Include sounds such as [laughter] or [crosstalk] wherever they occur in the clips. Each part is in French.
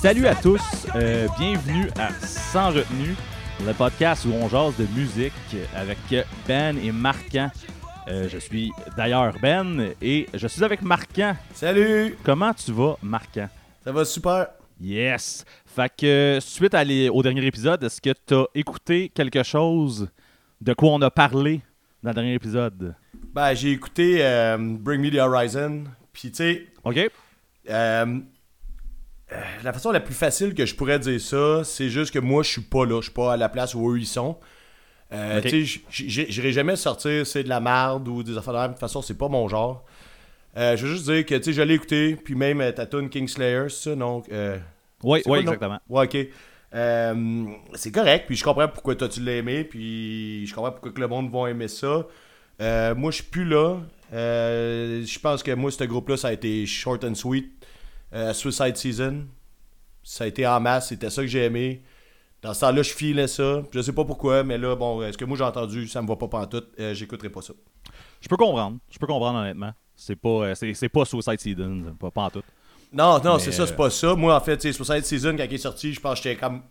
Salut à tous, euh, bienvenue à Sans retenue, le podcast où on jase de musique avec Ben et Marquant. Euh, je suis d'ailleurs Ben et je suis avec Marquant. Salut! Comment tu vas, Marquant? Ça va super. Yes! Fait que suite à les- au dernier épisode, est-ce que tu as écouté quelque chose de quoi on a parlé dans le dernier épisode? Ben, j'ai écouté euh, Bring Me the Horizon. Puis, tu sais, OK? euh, la façon la plus facile que je pourrais dire ça, c'est juste que moi, je suis pas là. Je suis pas à la place où eux, ils sont. Euh, Ok. Tu sais, j- j- j'irai jamais sortir c'est de la merde ou des affaires de la même. De toute façon, c'est pas mon genre. Euh, je veux juste dire que, tu sais, je l'ai écouté. Puis même euh, ta tune Kingslayer, c'est ça, donc... euh, Oui, oui, exactement. Ouais, ok. Euh, c'est correct, puis je comprends pourquoi toi tu l'as aimé, puis je comprends pourquoi que le monde va aimer ça. Euh, moi, je suis plus là. Euh, je pense que moi, ce groupe-là, ça a été short and sweet. Euh, Suicide Season, ça a été en masse, c'était ça que j'ai aimé. Dans ce temps-là, je filais ça. Je sais pas pourquoi, mais là, bon, est-ce que moi j'ai entendu, ça me va pas pantoute, euh, j'écouterai pas ça. Je peux comprendre. Je peux comprendre honnêtement. C'est pas, euh, c'est, c'est pas Suicide Season, pas, pas en tout. Non, non, c'est ça, c'est euh, pas ça. Moi, en fait, Suicide Season, quand il est sorti, je pense que j'étais comme.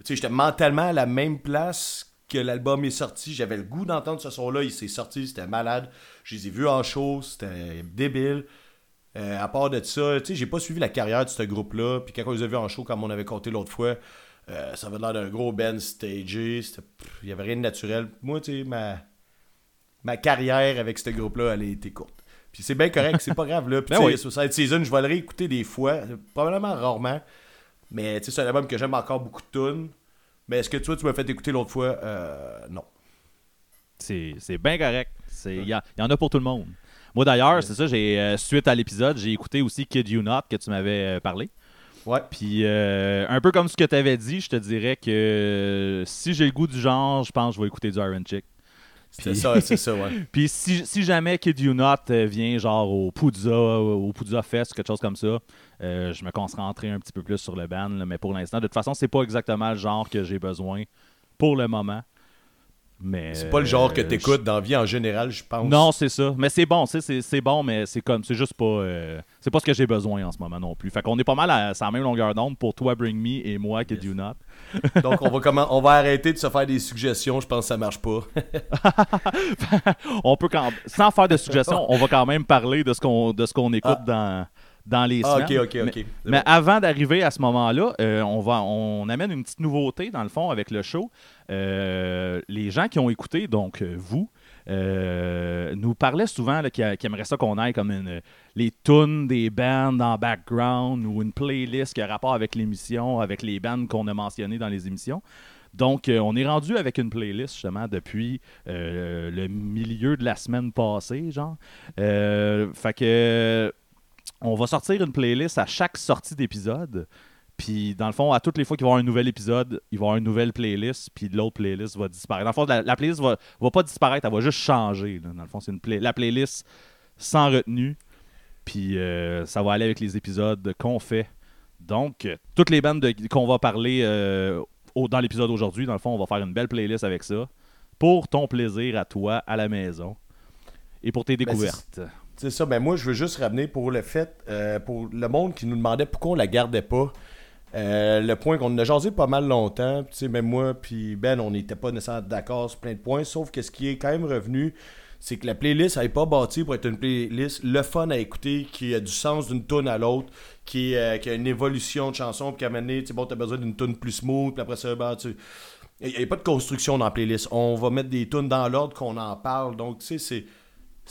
Tu sais, j'étais mentalement à la même place que l'album est sorti. J'avais le goût d'entendre ce son-là. Il s'est sorti, c'était malade. Je les ai vus en show, c'était débile. Euh, à part de ça, tu sais, j'ai pas suivi la carrière de ce groupe-là. Puis quand on les a vus en show, comme on avait compté l'autre fois, euh, ça avait l'air d'un gros band stagé. Il y avait rien de naturel. Moi, tu sais, ma, ma carrière avec ce groupe-là, elle a été courte. Puis c'est bien correct, c'est pas grave, là. Puis [laughs] Ben oui. Suicide Season, je vais le réécouter des fois, probablement rarement. Mais tu sais, c'est un album que j'aime encore beaucoup de tunes. Mais est-ce que toi, tu m'as fait écouter l'autre fois? Euh, Non. C'est, bien correct. Y, il y en a pour tout le monde. Moi d'ailleurs, c'est ça, j'ai euh, suite à l'épisode, j'ai écouté aussi Kid You Not que tu m'avais euh, parlé. Ouais. Puis euh, un peu comme ce que tu avais dit, je te dirais que si j'ai le goût du genre, je pense que je vais écouter du Iron Chick. C'est ça, [laughs] c'est ça, ouais. Puis si, si jamais Kid You Not vient genre au Poudza, au Poudza Fest, quelque chose comme ça, euh, je me concentrerai un petit peu plus sur le band. là, mais pour l'instant, de toute façon, c'est pas exactement le genre que j'ai besoin pour le moment. Mais C'est pas le genre que t'écoutes dans la vie en général, je pense. non, c'est ça. Mais c'est bon, c'est bon, mais c'est comme, c'est juste pas, euh, c'est pas ce que j'ai besoin en ce moment non plus. Fait qu'on est pas mal à, la même longueur d'onde pour toi, Bring Me, et moi, Kid You Not. [laughs] Donc, on va, comment... on va arrêter de se faire des suggestions. Je pense que ça marche pas. [laughs] on peut quand, sans faire de suggestions, [laughs] on va quand même parler de ce qu'on, de ce qu'on écoute Ah. dans, dans les ah, ok, semaines. ok, Mais- ok. C'est Mais bon. avant d'arriver à ce moment-là, euh, on, va, on amène une petite nouveauté, dans le fond, avec le show. Euh, les gens qui ont écouté, donc euh, vous, euh, nous parlaient souvent qu'ils aimeraient ça qu'on aille comme une, les tunes des bands en background ou une playlist qui a rapport avec l'émission, avec les bands qu'on a mentionnées dans les émissions. Donc, euh, on est rendu avec une playlist justement depuis euh, le milieu de la semaine passée, genre. Euh, fait que on va sortir une playlist à chaque sortie d'épisode. Puis, dans le fond, à toutes les fois qu'il va y avoir un nouvel épisode, il va y avoir une nouvelle playlist, puis l'autre playlist va disparaître. Dans le fond, la, la playlist va, va pas disparaître, elle va juste changer. là. Dans le fond, c'est une la playlist sans retenue. Puis, euh, ça va aller avec les épisodes qu'on fait. Donc, euh, toutes les bandes de- qu'on va parler euh, au- dans l'épisode aujourd'hui, dans le fond, on va faire une belle playlist avec ça. Pour ton plaisir à toi, à la maison. Et pour tes Ben, c'est- ça, mais moi je veux juste ramener pour le fait, euh, pour le monde qui nous demandait pourquoi on la gardait pas. Euh, le point qu'on a jasé pas mal longtemps, tu sais, même moi puis Ben, on n'était pas nécessairement d'accord sur plein de points, sauf que ce qui est quand même revenu, c'est que la playlist elle est pas bâtie pour être une playlist le fun à écouter, qui a du sens d'une tune à l'autre, qui, euh, qui a une évolution de chanson, puis un moment donné, tu sais, bon, t'as besoin d'une tune plus smooth, puis après ça, ben, tu il n'y a, pas de construction dans la playlist. On va mettre des tunes dans l'ordre qu'on en parle. Donc, tu sais, c'est.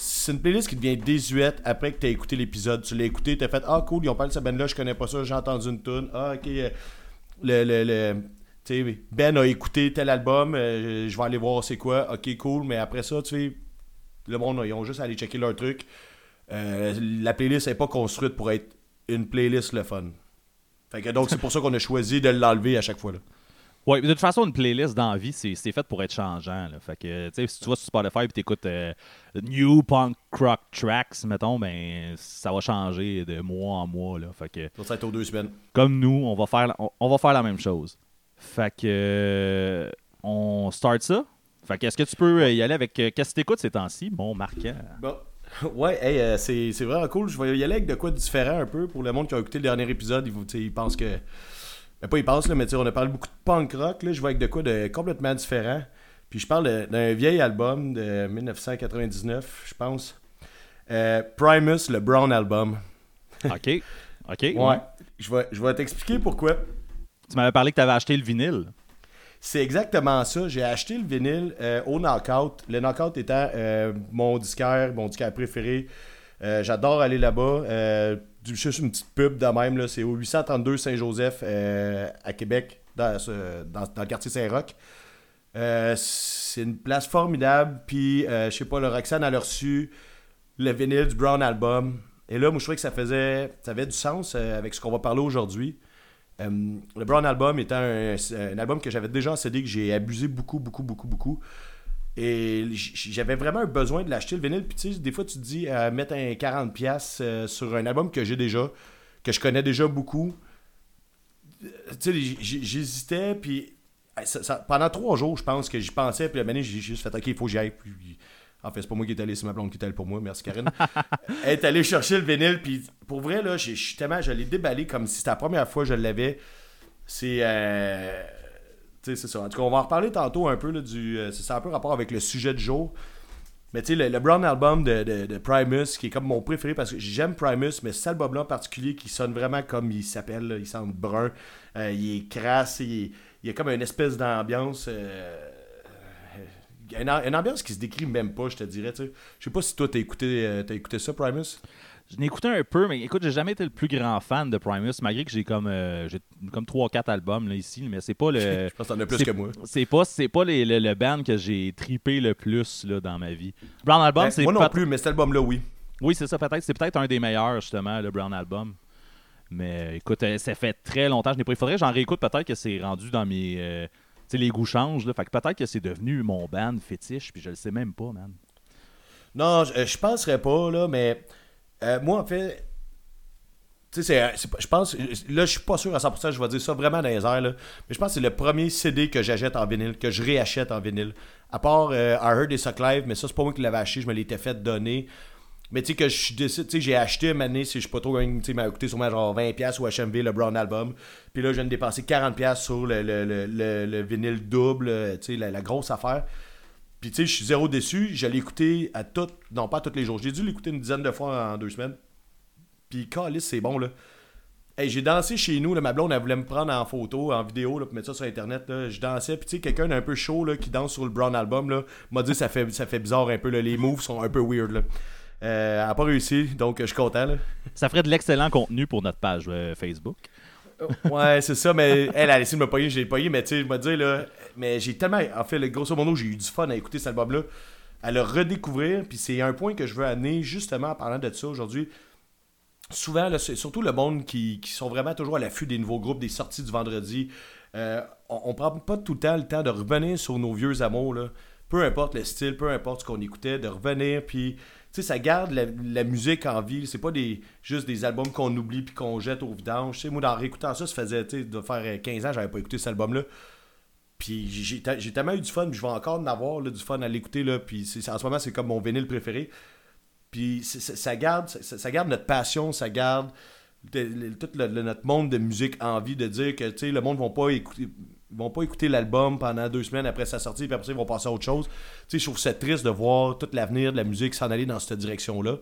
C'est une playlist qui devient désuète après que tu as écouté l'épisode. Tu l'as écouté, tu as fait Ah, cool, ils ont parlé de cette band-là, je connais pas ça, j'ai entendu une tune. Ah, ok. euh, Le, le, le- ben a écouté tel album, euh, je vais aller voir c'est quoi. Ok, cool, mais après ça, tu sais, le monde, ils ont juste à aller checker leur truc. Euh, la playlist n'est pas construite pour être une playlist le fun. Fait que donc, c'est pour ça qu'on a choisi de l'enlever à chaque fois. Là. Oui, de toute façon, une playlist dans la vie, c'est c'est fait pour être changeant. là. Fait que, tu sais, si tu vas sur Spotify et t'écoutes euh, New Punk Rock Tracks, mettons, ben, ça va changer de mois en mois. Là. Fait que, Ça va être aux deux semaines. comme nous, on va faire, on, on va faire la même chose. Fait que, euh, on start ça. Fait que, est-ce que tu peux euh, y aller avec. euh, Qu'est-ce que t'écoutes ces temps-ci, mon marquant? Bon. [laughs] Ouais, hey, c'est c'est vraiment cool. Je vais y aller avec de quoi de différent un peu. Pour le monde qui a écouté le dernier épisode, ils, ils pensent que pas il passe, là, mais tu sais, on a parlé beaucoup de punk rock. Là, je vois avec de quoi de complètement différent. Puis je parle d'un vieil album de 1999, je pense. Euh, Primus, le Brown Album. [laughs] OK. OK. Ouais. Je vais, je vais t'expliquer pourquoi. Tu m'avais parlé que tu avais acheté le vinyle. C'est exactement ça. J'ai acheté le vinyle euh, au Knockout. Le Knockout étant euh, mon disquaire, mon disquaire préféré. Euh, J'adore aller là-bas. Du- juste une petite pub de même. là. C'est au 832 Saint-Joseph euh, à Québec, dans, ce- dans- dans le quartier Saint-Roch. Euh, c'est une place formidable. Puis, euh, je sais pas, le Roxane, a reçu le vinyle du Brown Album. Et là, moi, je trouvais que ça faisait ça avait du sens euh, avec ce qu'on va parler aujourd'hui. Le Brown Album étant un, un album que j'avais déjà en CD, que j'ai abusé beaucoup, beaucoup, beaucoup, beaucoup. Et j'avais vraiment un besoin de l'acheter le vinyle. Puis tu sais, des fois, tu te dis, euh, mettre un 40$ piastres, euh, sur un album que j'ai déjà, que je connais déjà beaucoup. Euh, Tu sais, j'hésitais, puis ça- ça- pendant trois jours, je pense que j'y pensais. Puis la j'ai juste fait, OK, il faut que j'y aille. Puis, en fait, c'est pas moi qui est allé, c'est ma blonde qui est allée pour moi. Merci, Karine. [laughs] Elle est allée chercher le vinyle. Puis pour vrai, là, je suis tellement, je l'ai déballé comme si c'était la première fois que je l'avais. C'est. euh, c'est ça. En tout cas, on va en reparler tantôt un peu là, du. euh, c'est un peu rapport avec le sujet du jour. Mais tu sais, le, le Brown Album de, de- Primus, qui est comme mon préféré parce que j'aime Primus, mais cet album-là en particulier qui sonne vraiment comme il s'appelle, il sonne brun, euh, il est crasse, il, il y a comme une espèce d'ambiance. euh, une, ambiance qui se décrit même pas, je te dirais. Je sais pas si toi t'as écouté, euh, t'as écouté ça, Primus? Je l'ai écouté un peu, mais écoute, j'ai jamais été le plus grand fan de Primus, malgré que j'ai comme euh, j'ai comme 3-4 albums là, ici, mais c'est pas le. [laughs] Je pense que t'en as plus que moi. C'est pas, c'est pas les- le, le band que j'ai tripé le plus là, dans ma vie. Brown Album, Ben, c'est moi non plus, mais cet album-là, oui. Oui, c'est ça, peut-être. C'est peut-être un des meilleurs, justement, le Brown Album. Mais écoute, euh, ça fait très longtemps que je n'ai pas. Il faudrait que j'en réécoute. Peut-être que c'est rendu dans mes. euh, tu sais, les goûts changent. Là. Fait que peut-être que c'est devenu mon band fétiche, puis je le sais même pas, man. Non, je, je penserais pas, là, mais euh, moi, en fait, tu sais, je pense, là, je suis pas sûr à 100%, je vais dire ça vraiment dans les airs, là, mais je pense que c'est le premier CD que j'achète en vinyle, que je réachète en vinyle. À part euh, I Heard et Suck Live, mais ça, c'est pas moi qui l'avais acheté, je me l'étais fait donner. Mais tu sais, que je tu sais, j'ai acheté une si je suis pas trop, tu sais, m'a coûté sûrement genre 20$ au HMV, le Brown Album. Puis là, je viens de dépenser 40$ sur le, le, le, le- le vinyle double, euh, tu sais, la grosse affaire. Puis tu sais, je suis zéro déçu. Je l'ai écouté à toutes, non pas tous les jours. J'ai dû l'écouter une dizaine de fois en deux semaines. Puis calice, c'est bon là. Hey, j'ai dansé chez nous, là, ma blonde elle voulait me prendre en photo, en vidéo, là, pour mettre ça sur internet. Là. Je dansais, puis tu sais, quelqu'un d'un peu chaud là, qui danse sur le Brown Album là, m'a dit ça fait, ça fait bizarre un peu, là. les moves sont un peu weird. Là. Euh, elle n'a pas réussi, donc je suis content. Là. Ça ferait de l'excellent contenu pour notre page euh, Facebook. Ouais, c'est ça, mais elle a de me pogner, j'ai pogné, mais tu sais, je me dire là, mais j'ai tellement, en fait, le grosso modo, j'ai eu du fun à écouter cet album-là, à le redécouvrir, puis c'est un point que je veux amener justement en parlant de ça aujourd'hui. Souvent, là, surtout le monde qui, qui sont vraiment toujours à l'affût des nouveaux groupes, des sorties du vendredi, euh, on, on prend pas tout le temps le temps de revenir sur nos vieux amours, là. Peu importe le style, peu importe ce qu'on écoutait, de revenir, puis sais, ça garde la, musique en vie. C'est pas des, juste des albums qu'on oublie puis qu'on jette au vidange. Moi, en réécoutant ça, ça faisait, de faire euh, 15 ans, j'avais pas écouté cet album-là. Puis j'ai- tellement eu du fun, je vais encore en avoir là, du fun à l'écouter. là, Puis en ce moment, c'est comme mon vinyle préféré. Puis ça garde, ça, garde notre passion, ça garde tout notre monde de musique en vie de dire que le monde ne va pas écouter ils vont pas écouter l'album pendant deux semaines après sa sortie, puis après ça, ils vont passer à autre chose. Tu sais, je trouve ça triste de voir tout l'avenir de la musique s'en aller dans cette direction-là.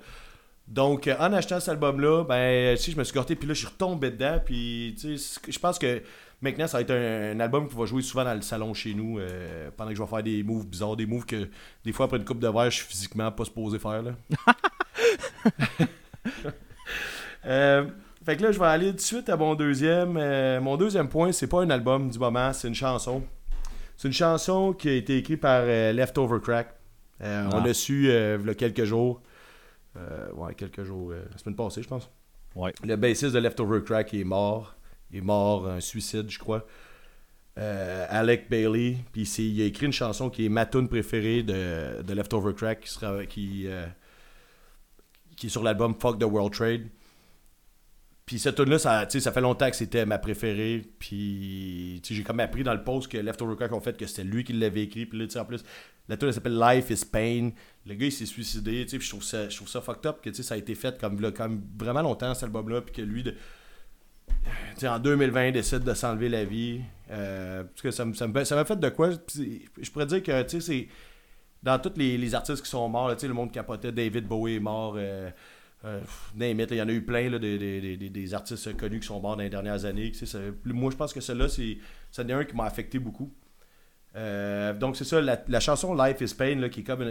Donc, euh, en achetant cet album-là, ben, je me suis gâté, puis là, je suis retombé dedans, puis, tu sais, je pense que maintenant, ça va être un, un album qui va jouer souvent dans le salon chez nous, euh, pendant que je vais faire des moves bizarres, des moves que, des fois, après une coupe de verre, je suis physiquement pas supposé faire, là. [laughs] Euh, fait que là, je vais aller tout de suite à mon deuxième. Euh, mon deuxième point, c'est pas un album du moment, c'est une chanson. C'est une chanson qui a été écrite par euh, Leftover Crack. Euh, On Ah. l'a su il y a quelques jours. Ouais, quelques jours. la semaine passée, je pense. Ouais. Le bassiste de Leftover Crack est mort. Il est mort, un suicide, je crois. Alec Bailey. Puis il a écrit une chanson qui est ma tune préférée de, de Leftover Crack, qui, sera, qui, qui est sur l'album Fuck the World Trade. Puis cette tune là ça, ça fait longtemps que c'était ma préférée. Puis j'ai comme appris dans le post que Leftover Crack ont fait que c'était lui qui l'avait écrit. Puis là, en plus, la tune elle s'appelle Life is Pain. Le gars, il s'est suicidé. Puis je trouve ça, je trouve ça fucked up que ça a été fait comme, là, comme vraiment longtemps, cet album-là. Puis que lui, de- en 2020, il décide de s'enlever la vie. Euh, parce que ça m'a ça fait de quoi Je pourrais dire que c'est dans tous les, artistes qui sont morts, le monde capotait, David Bowie est mort. Euh, euh il y en a eu plein là, des, artistes connus qui sont morts dans les dernières années. moi, je pense que celui-là, c'est un qui m'a affecté beaucoup. Euh, donc, c'est ça, la, chanson Life is Pain, là, qui est comme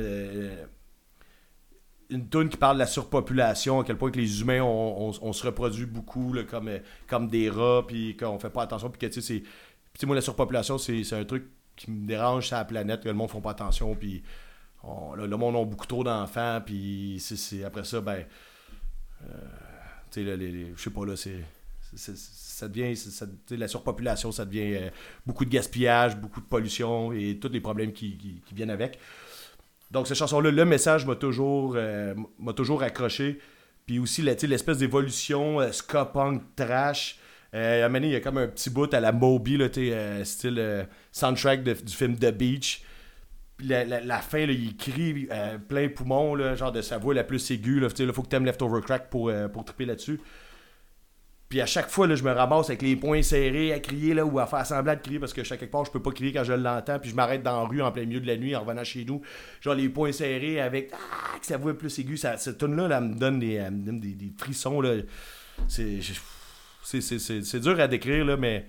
une tune qui parle de la surpopulation, à quel point que les humains, on, se reproduit beaucoup comme, comme des rats, puis qu'on fait pas attention, puis que tu sais, moi, la surpopulation, c'est un truc qui me dérange sur la planète, que le monde ne font pas attention, puis le, monde a beaucoup trop d'enfants, puis après ça, ben. Euh, tu sais, je sais pas, là, c'est. Ça devient. la surpopulation, ça devient euh, beaucoup de gaspillage, beaucoup de pollution et tous les problèmes qui, viennent avec. Donc, cette chanson-là, le message m'a toujours, euh, m'a toujours accroché. Puis aussi, l'espèce d'évolution euh, ska punk trash. Euh, il y a comme un petit bout à la Moby, là, style soundtrack du film The Beach. Puis la, fin, il crie plein poumon, là, genre de sa voix la plus aiguë. Il faut que tu aimes Leftover Crack pour, pour triper là-dessus. Puis à chaque fois, là, je me ramasse avec les poings serrés à crier là, ou à faire semblant de crier parce que chaque part, je peux pas crier quand je l'entends. Puis je m'arrête dans la rue en plein milieu de la nuit en revenant chez nous. Genre les poings serrés avec ah, que sa voix plus aiguë. Ça, cette tune-là me donne des, des, des, frissons. Là. C'est, c'est, dur à décrire, là, mais.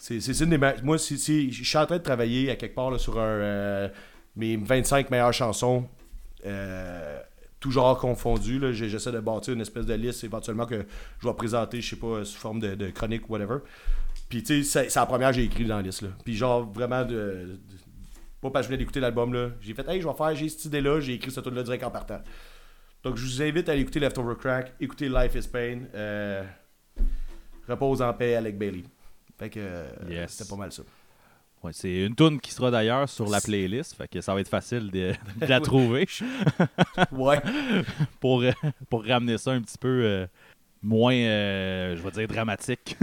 C'est, une des Moi, si, je suis en train de travailler à quelque part là, sur un, euh, mes 25 meilleures chansons. Euh, tout genre confondu. J'essaie de bâtir une espèce de liste éventuellement que je vais présenter, je sais pas, sous forme de, chronique ou whatever. Puis tu sais, c'est la première que j'ai écrit dans la liste. Puis genre vraiment de, Pas parce que je venais d'écouter l'album là. J'ai fait Hey, je vais faire, j'ai cette idée-là, j'ai écrit ce truc là direct en partant. Donc je vous invite à aller écouter Leftover Crack, écouter Life is Pain, euh, Repose en paix Alec Bailey. Fait que euh, c'était pas mal ça. Ouais, c'est une tune qui sera d'ailleurs sur la playlist, fait que ça va être facile de, [laughs] la trouver. ouais. [laughs] pour, euh, pour ramener ça un petit peu euh, moins, euh, je vais dire, dramatique.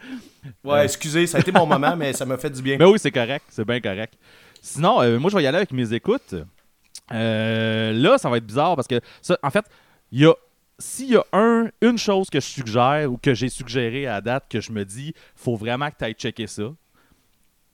[laughs] ouais, excusez, ça a été mon moment, mais ça m'a fait du bien. Ben oui, c'est correct, c'est bien correct. Sinon, moi, je vais y aller avec mes écoutes. là, ça va être bizarre parce que, ça, en fait, il y a s'il y a un, une chose que je suggère ou que j'ai suggéré à date que je me dis, faut vraiment que tu ailles checker ça,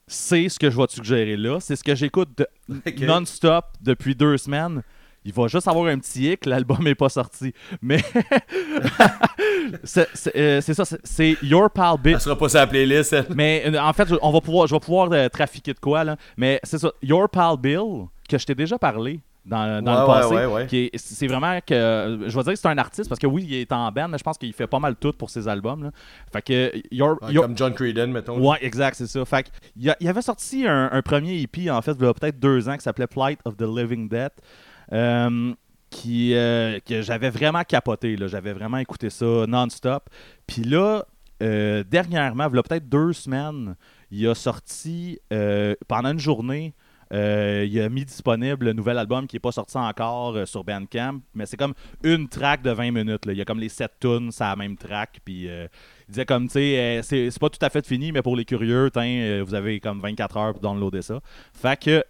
c'est ce que je vais te suggérer là. C'est ce que j'écoute [laughs] non-stop depuis deux semaines. Il va juste avoir un petit hic, l'album n'est pas sorti. Mais [laughs] euh, c'est ça, c'est Your Pal Bill. Ça sera pas sa playlist. Mais euh, en fait, on va pouvoir, je vais pouvoir euh, trafiquer de quoi là. Mais c'est ça, Your Pal Bill, que je t'ai déjà parlé dans, le passé. c'est vraiment que. Je vais dire que c'est un artiste parce que oui, il est en band, mais je pense qu'il fait pas mal tout pour ses albums. Fait que. Comme John Creedon, mettons. Ouais, exact, c'est ça. Fait il, y avait sorti un, premier EP, en fait, il y a peut-être deux ans, qui s'appelait Flight of the Living Dead. Euh, qui, euh, que j'avais vraiment capoté. J'avais vraiment écouté ça non-stop. Puis là, euh, dernièrement, il y a peut-être deux semaines, il a sorti pendant une journée euh, il a mis disponible le nouvel album qui n'est pas sorti encore euh, sur Bandcamp, mais c'est comme une track de 20 minutes. Il y a comme les 7 tunes, c'est la même track. Puis euh, il disait comme, tu sais, c'est pas tout à fait fini, mais pour les curieux, vous avez comme 24 heures pour downloader ça. Fait que,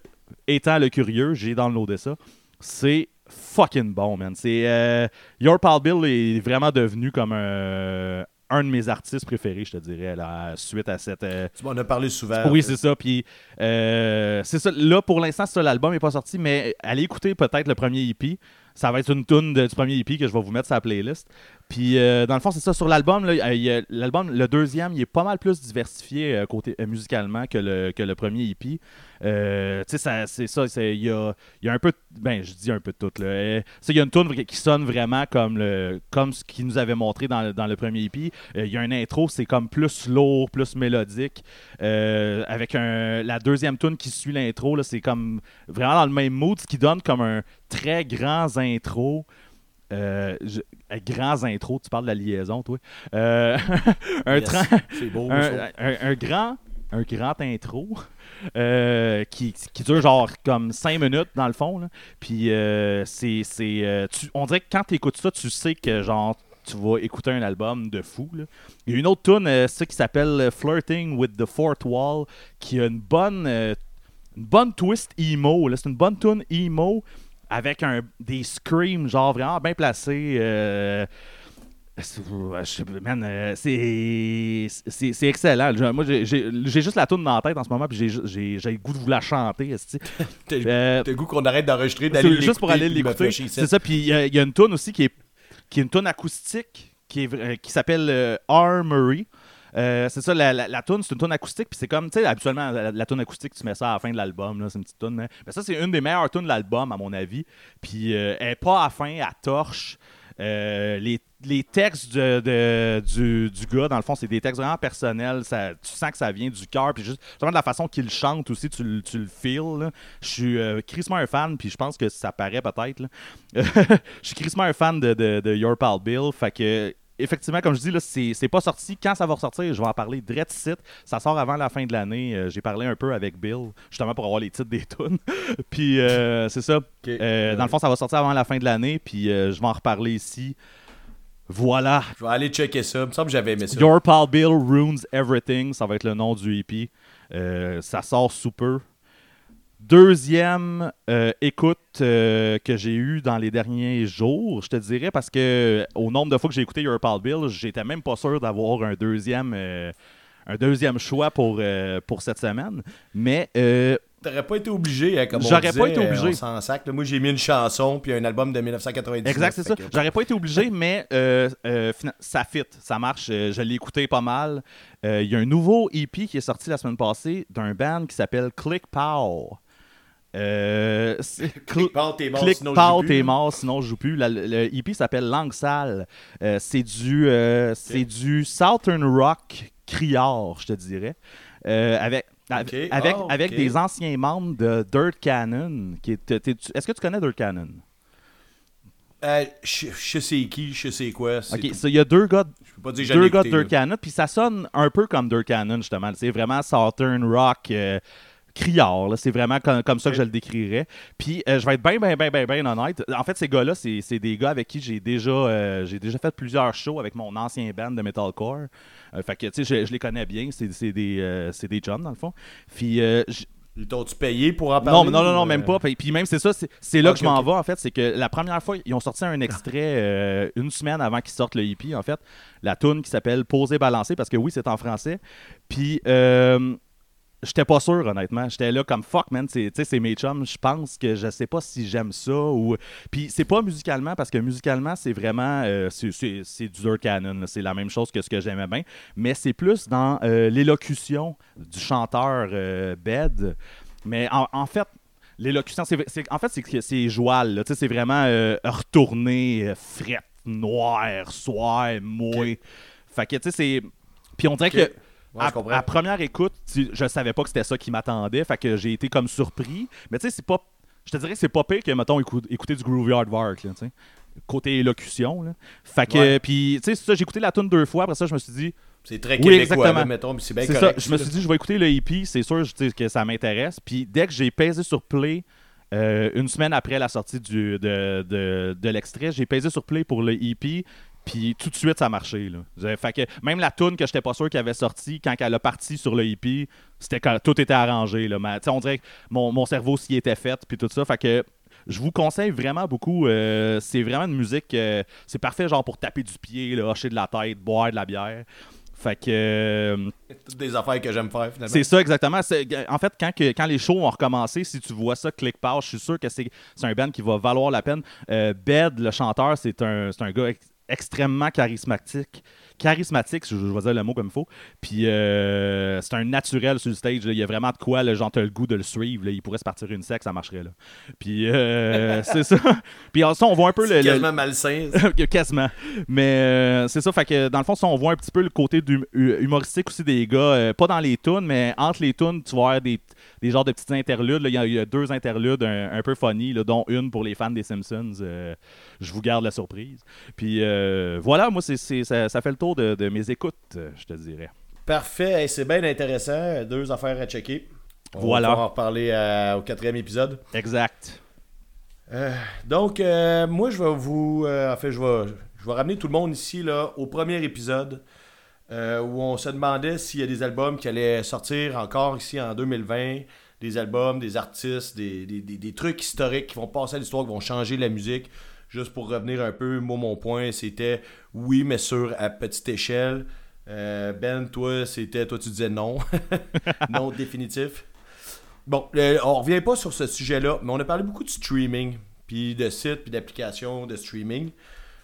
étant le curieux, j'ai downloadé ça. C'est fucking bon, man. C'est Your Pal Bill est vraiment devenu comme un, un de mes artistes préférés, je te dirais, la suite à cette. Euh, tu m'en as parlé souvent. Oui, c'est ça. Puis, euh, c'est ça. Là, pour l'instant, l'album n'est pas sorti, mais allez écouter peut-être le premier EP. Ça va être une tune du premier EP que je vais vous mettre sur la playlist. Puis, euh, dans le fond, c'est ça. Sur l'album, l'album, le deuxième, il est pas mal plus diversifié côté musicalement que le, que le premier EP. Euh, tu sais, c'est ça. Il y a, y a, un peu. Ben, je dis un peu de tout. Euh, il y a une tune qui sonne vraiment comme, le, comme ce qu'il nous avait montré dans, dans le premier EP. Euh, il y a un intro, c'est comme plus lourd, plus mélodique. avec un, la deuxième tune qui suit l'intro, c'est comme vraiment dans le même mood, ce qui donne comme un très grand intro. Euh, grands intros, tu parles de la liaison, toi. [laughs] un, beau, un, un, grand, un grand intro euh, qui, qui, dure genre comme 5 minutes dans le fond. Puis euh, c'est. Euh, on dirait que quand tu écoutes ça, tu sais que genre tu vas écouter un album de fou. Il y a une autre tune ça qui s'appelle Flirting with the Fourth Wall, qui a une bonne, une bonne twist emo. C'est une bonne tune emo avec un, des screams genre vraiment bien placés pas, man, euh, c'est excellent. Moi, j'ai- juste la toune dans la tête en ce moment, puis j'ai- le goût de vous la chanter. [laughs] T'as Euh, le goût qu'on arrête d'enregistrer, d'aller juste pour aller l'écouter. C'est ça. Puis il y, a- il y a une tune aussi qui est, qui est une tune acoustique qui, est, qui s'appelle euh, Armory. Euh, c'est ça, la, la, tune, c'est une tune acoustique, puis c'est comme, tu sais, habituellement, la, la tune acoustique, tu mets ça à la fin de l'album, c'est une petite tune. hein. Mais ça, c'est une des meilleures tunes de l'album, à mon avis. Puis euh, elle est pas à fin, à torche. Euh, les, les textes de, du, du gars, dans le fond, c'est des textes vraiment personnels. Tu sens que ça vient du cœur. Puis juste, justement, de la façon qu'il chante aussi, tu, tu le feels. Je suis euh, crissement un fan, puis je pense que ça paraît peut-être. [laughs] je suis crissement un fan de, de, de Your Pal Bill. Fait que, effectivement, comme je dis, là, c'est, pas sorti. Quand ça va ressortir, je vais en parler direct site. Ça sort avant la fin de l'année. Euh, j'ai parlé un peu avec Bill, justement pour avoir les titres des tunes. [laughs] puis euh, c'est ça. Euh, dans le fond, ça va sortir avant la fin de l'année, puis je vais en reparler ici. Voilà. Je vais aller checker ça. Il me semble que j'avais aimé ça. Your Pal Bill Ruins Everything, ça va être le nom du EP. Ça sort sous peu. Deuxième euh, écoute euh, que j'ai eu dans les derniers jours, je te dirais, parce que au nombre de fois que j'ai écouté Your Pal Bill, j'étais même pas sûr d'avoir un deuxième, euh, un deuxième choix pour, euh, pour cette semaine. Mais euh, T'aurais pas été obligé, hein, comme on J'aurais pas été obligé. euh, s'en sac. Moi, j'ai mis une chanson puis un album de 1999. Exact, c'est ça. que- J'aurais pas été obligé, [laughs] mais euh, euh, ça fit, ça marche. Euh, je l'ai écouté pas mal. Euh, Il y a un nouveau EP qui est sorti la semaine passée d'un band qui s'appelle Click Pow. Euh, [laughs] Click t'es mort, sinon je joue plus. mort, sinon je joue plus. La- le EP s'appelle Langue Sale. Euh, c'est du, euh, du Southern Rock criard, je te dirais. Euh, avec avec, Ah, avec des anciens membres de Dirt Cannon. qui est- Est-ce que tu connais Dirt Cannon? Euh, je je sais qui, je sais quoi. Ok, il y a deux gars, que deux gars de Dirt Cannon, puis ça sonne un peu comme Dirt Cannon, justement. C'est vraiment Southern Rock euh, criard, c'est vraiment comme, comme ça que je le décrirais. Puis euh, je vais être bien, bien, bien, bien, bien honnête. En fait, ces gars-là, c'est des gars avec qui j'ai déjà, euh, j'ai déjà fait plusieurs shows avec mon ancien band de metalcore. Euh, fait que, tu sais, je, je les connais bien, c'est des, c'est des chums, dans le fond. Puis Ils t'ont-tu payé pour en parler? non, non, non, non, même pas. Puis, même, c'est ça, c'est, là que je m'en vais, en fait. C'est que la première fois, ils ont sorti un extrait euh, une semaine avant qu'ils sortent le hippie, en fait. La tune qui s'appelle Poser, balancer, parce que oui, c'est en français. Puis, euh, j'étais pas sûr, honnêtement. J'étais là comme fuck, man. c'est- mes chums. Je pense que je sais pas si j'aime ça ou. Puis, c'est pas musicalement, parce que musicalement, c'est vraiment. euh, c'est, du Dirt là. C'est la même chose que ce que j'aimais bien. Mais c'est plus dans euh, l'élocution du chanteur euh, Bed. Mais en, en fait, l'élocution, c'est, en fait, c'est, joual. C'est vraiment euh, retourné, frette, noir, soir, moué. Fait que, tu sais, c'est. Puis on dirait que. Ouais, à, je à première écoute, tu- je savais pas que c'était ça qui m'attendait. Fait que j'ai été comme surpris. Mais tu sais, c'est pas. Je te dirais que c'est pas pire que, mettons, écou- écouter du Groovy Hardwork, là, tu sais. Côté élocution, là. Fait que. Ouais. Puis, tu sais, ça, j'ai écouté la tune deux fois. Après ça, je me suis dit, C'est très Oui, québécois, exactement. là, mettons, mais c'est bien ça. correct. Je me suis dit, je vais écouter le EP. C'est sûr que ça m'intéresse. Puis dès que j'ai pesé sur Play, euh, une semaine après la sortie du, de, de, de l'extrait, j'ai pesé sur Play pour le EP. Puis tout de suite, ça a marché. Là. Fait que même la tune que j'étais pas sûr qu'elle avait sorti, quand elle a parti sur le EP, c'était tout était arrangé. Là. Mais, on dirait que mon, mon cerveau s'y était fait. Puis tout ça. Fait que je vous conseille vraiment beaucoup. euh, c'est vraiment une musique. euh, c'est parfait, genre pour taper du pied, là, hocher de la tête, boire de la bière. Fait que. euh, Toutes des affaires que j'aime faire, finalement. c'est ça, exactement. En fait, quand, que- quand les shows ont recommencé, si tu vois ça, Click Page, je suis sûr que c'est un band qui va valoir la peine. Euh, Bed, le chanteur, c'est un, gars ex- extrêmement charismatique. Charismatique, je, je vais dire le mot comme il faut. Puis euh, c'est un naturel sur le stage. là. Il y a vraiment de quoi, là, genre, t'as le goût de le suivre. là. Il pourrait se partir une sexe, ça marcherait. là. Puis euh, [laughs] c'est ça. Puis en ça, on voit un peu le- C'est le, quasiment malsain. [laughs] Quasiment. Mais euh, c'est ça, fait que dans le fond, ça, on voit un petit peu le côté humoristique aussi des gars. pas dans les tunes, mais entre les tunes, tu vas avoir des, des genres de petites interludes. là. Il y, a- il y a deux interludes un, un peu funny, là, dont une pour les fans des Simpsons. euh, je vous garde la surprise. Puis euh, voilà, moi, c'est, c'est- ça, ça fait le tour de, de mes écoutes, je te dirais. Parfait, Hey, c'est bien intéressant. Deux affaires à checker. On Voilà. va pouvoir en reparler euh, au quatrième épisode. Exact. Euh, donc, euh, moi, je vais vous. en fait, je vais, je vais ramener tout le monde ici là, au premier épisode euh, où on se demandait s'il y a des albums qui allaient sortir encore ici en 2020. Des albums, des artistes, des, des- des- des trucs historiques qui vont passer à l'histoire, qui vont changer la musique. juste pour revenir un peu, moi, mon point, c'était oui, mais sur à petite échelle. Euh, ben, toi, c'était, toi, tu disais non. [laughs] non définitif. Bon, euh, on revient pas sur ce sujet-là, mais on a parlé beaucoup de streaming, puis de sites, puis d'applications de streaming.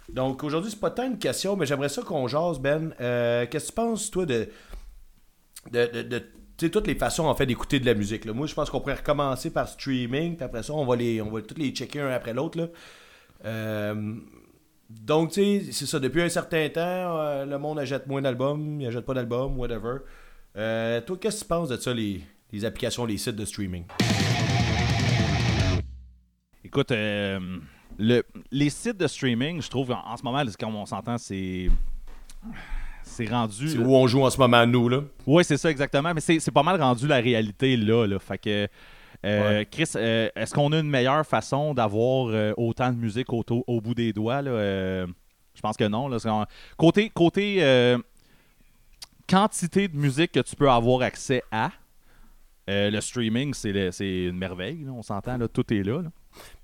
Donc aujourd'hui, c'est pas tant une question, mais j'aimerais ça qu'on jase, Ben. Euh, qu'est-ce que tu penses, toi, de, de, de, toutes les façons en fait d'écouter de la musique. Moi, je pense qu'on pourrait recommencer par streaming, puis après ça, on va les, on va tous les checker un après l'autre. Euh, donc, tu sais, c'est ça. Depuis un certain temps, euh, le monde achète moins d'albums, il achète pas d'albums, whatever. toi, qu'est-ce que tu penses de ça, les, les applications, les sites de streaming? Écoute, le, les sites de streaming, je trouve, en, ce moment, comme on s'entend, c'est. C'est rendu. C'est où on joue en ce moment, nous, là. Oui, c'est ça, exactement. Mais c'est pas mal rendu la réalité, là. là. Fait que. Euh, Chris, euh, est-ce qu'on a une meilleure façon d'avoir euh, autant de musique au, au bout des doigts? Là? je pense que non. Là. Côté, côté quantité de musique que tu peux avoir accès à, le streaming, c'est une merveille. On s'entend, tout est là. là.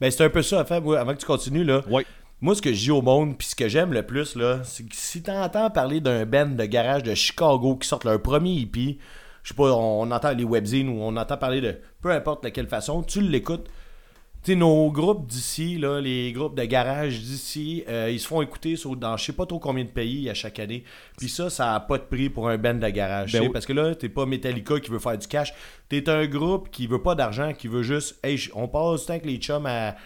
Ben, c'est un peu ça, fait, avant que tu continues, là. Moi, ce que je dis au monde, puis ce que j'aime le plus, là, c'est que si t'entends parler d'un band de garage de Chicago qui sort leur premier EP, je sais pas, on entend les webzines ou on entend parler de peu importe de quelle façon, tu l'écoutes, sais, nos groupes d'ici, là, les groupes de garage d'ici, euh, ils se font écouter sur, dans je sais pas trop combien de pays à chaque année. Puis ça, ça n'a pas de prix pour un band de garage. Ben parce que là, t'es pas Metallica qui veut faire du cash. T'es un groupe qui veut pas d'argent, qui veut juste, hey, on passe du temps avec les chums à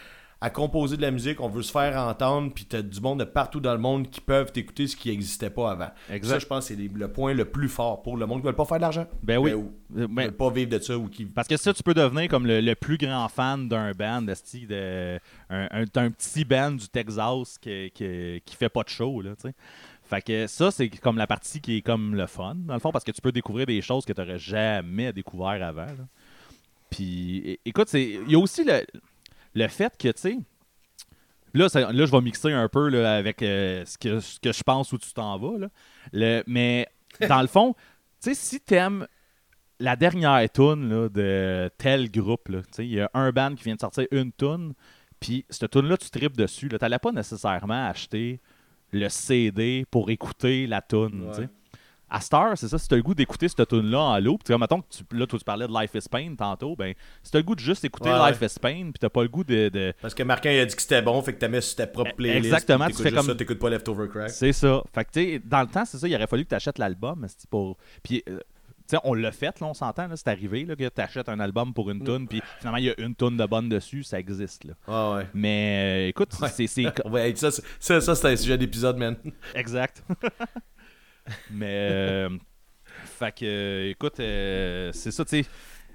à composer de la musique, on veut se faire entendre, puis t'as du monde de partout dans le monde qui peuvent t'écouter ce qui n'existait pas avant. Ça, je pense, c'est le point le plus fort pour le monde qui ne veut pas faire de l'argent. Ben oui. Ben, ne veulent pas vivre de ça ou qui. Parce que ça, tu peux devenir comme le, plus grand fan d'un band, de, de un, un, petit band du Texas qui, qui, qui fait pas de show, là, tu sais. Fait que ça, c'est comme la partie qui est comme le fun, dans le fond, parce que tu peux découvrir des choses que tu n'aurais jamais découvert avant. Puis, écoute, il y a aussi le, le fait que, tu sais, là, là, je vais mixer un peu avec euh, ce, que, ce que je pense où tu t'en vas. Là. Mais dans le fond, [laughs] tu sais, si t'aimes la dernière tune de tel groupe, il y a un band qui vient de sortir une tune, puis cette tune-là, tu tripes dessus. Tu n'allais pas nécessairement acheter le CD pour écouter la tune. À Star, c'est ça, si tu as le goût d'écouter cette tune-là en loop, tu mettons que tu, là, tu parlais de Life is Pain tantôt, ben, si tu as le goût de juste écouter Life is Pain, puis tu pas le goût de, Parce que Marquin a dit que c'était bon, fait que tu mis sur ta propre e, playlist. Exactement, tu fais comme. ça, t'écoutes pas Leftover Crack. C'est ça. Fait que, tu sais, dans le temps, c'est ça, il aurait fallu que tu achètes l'album, pour. Puis. Euh, sais, on l'a fait, là, on s'entend, c'est arrivé là, que tu achètes un album pour une tune, puis finalement il y a une tune de bonne dessus, ça existe. Là. Ah ouais. Mais euh, écoute, c'est. [laughs] ouais, ça, ça, ça c'est un sujet d'épisode, man. exact. [laughs] Mais euh, fait que, écoute, euh, c'est ça, tu sais.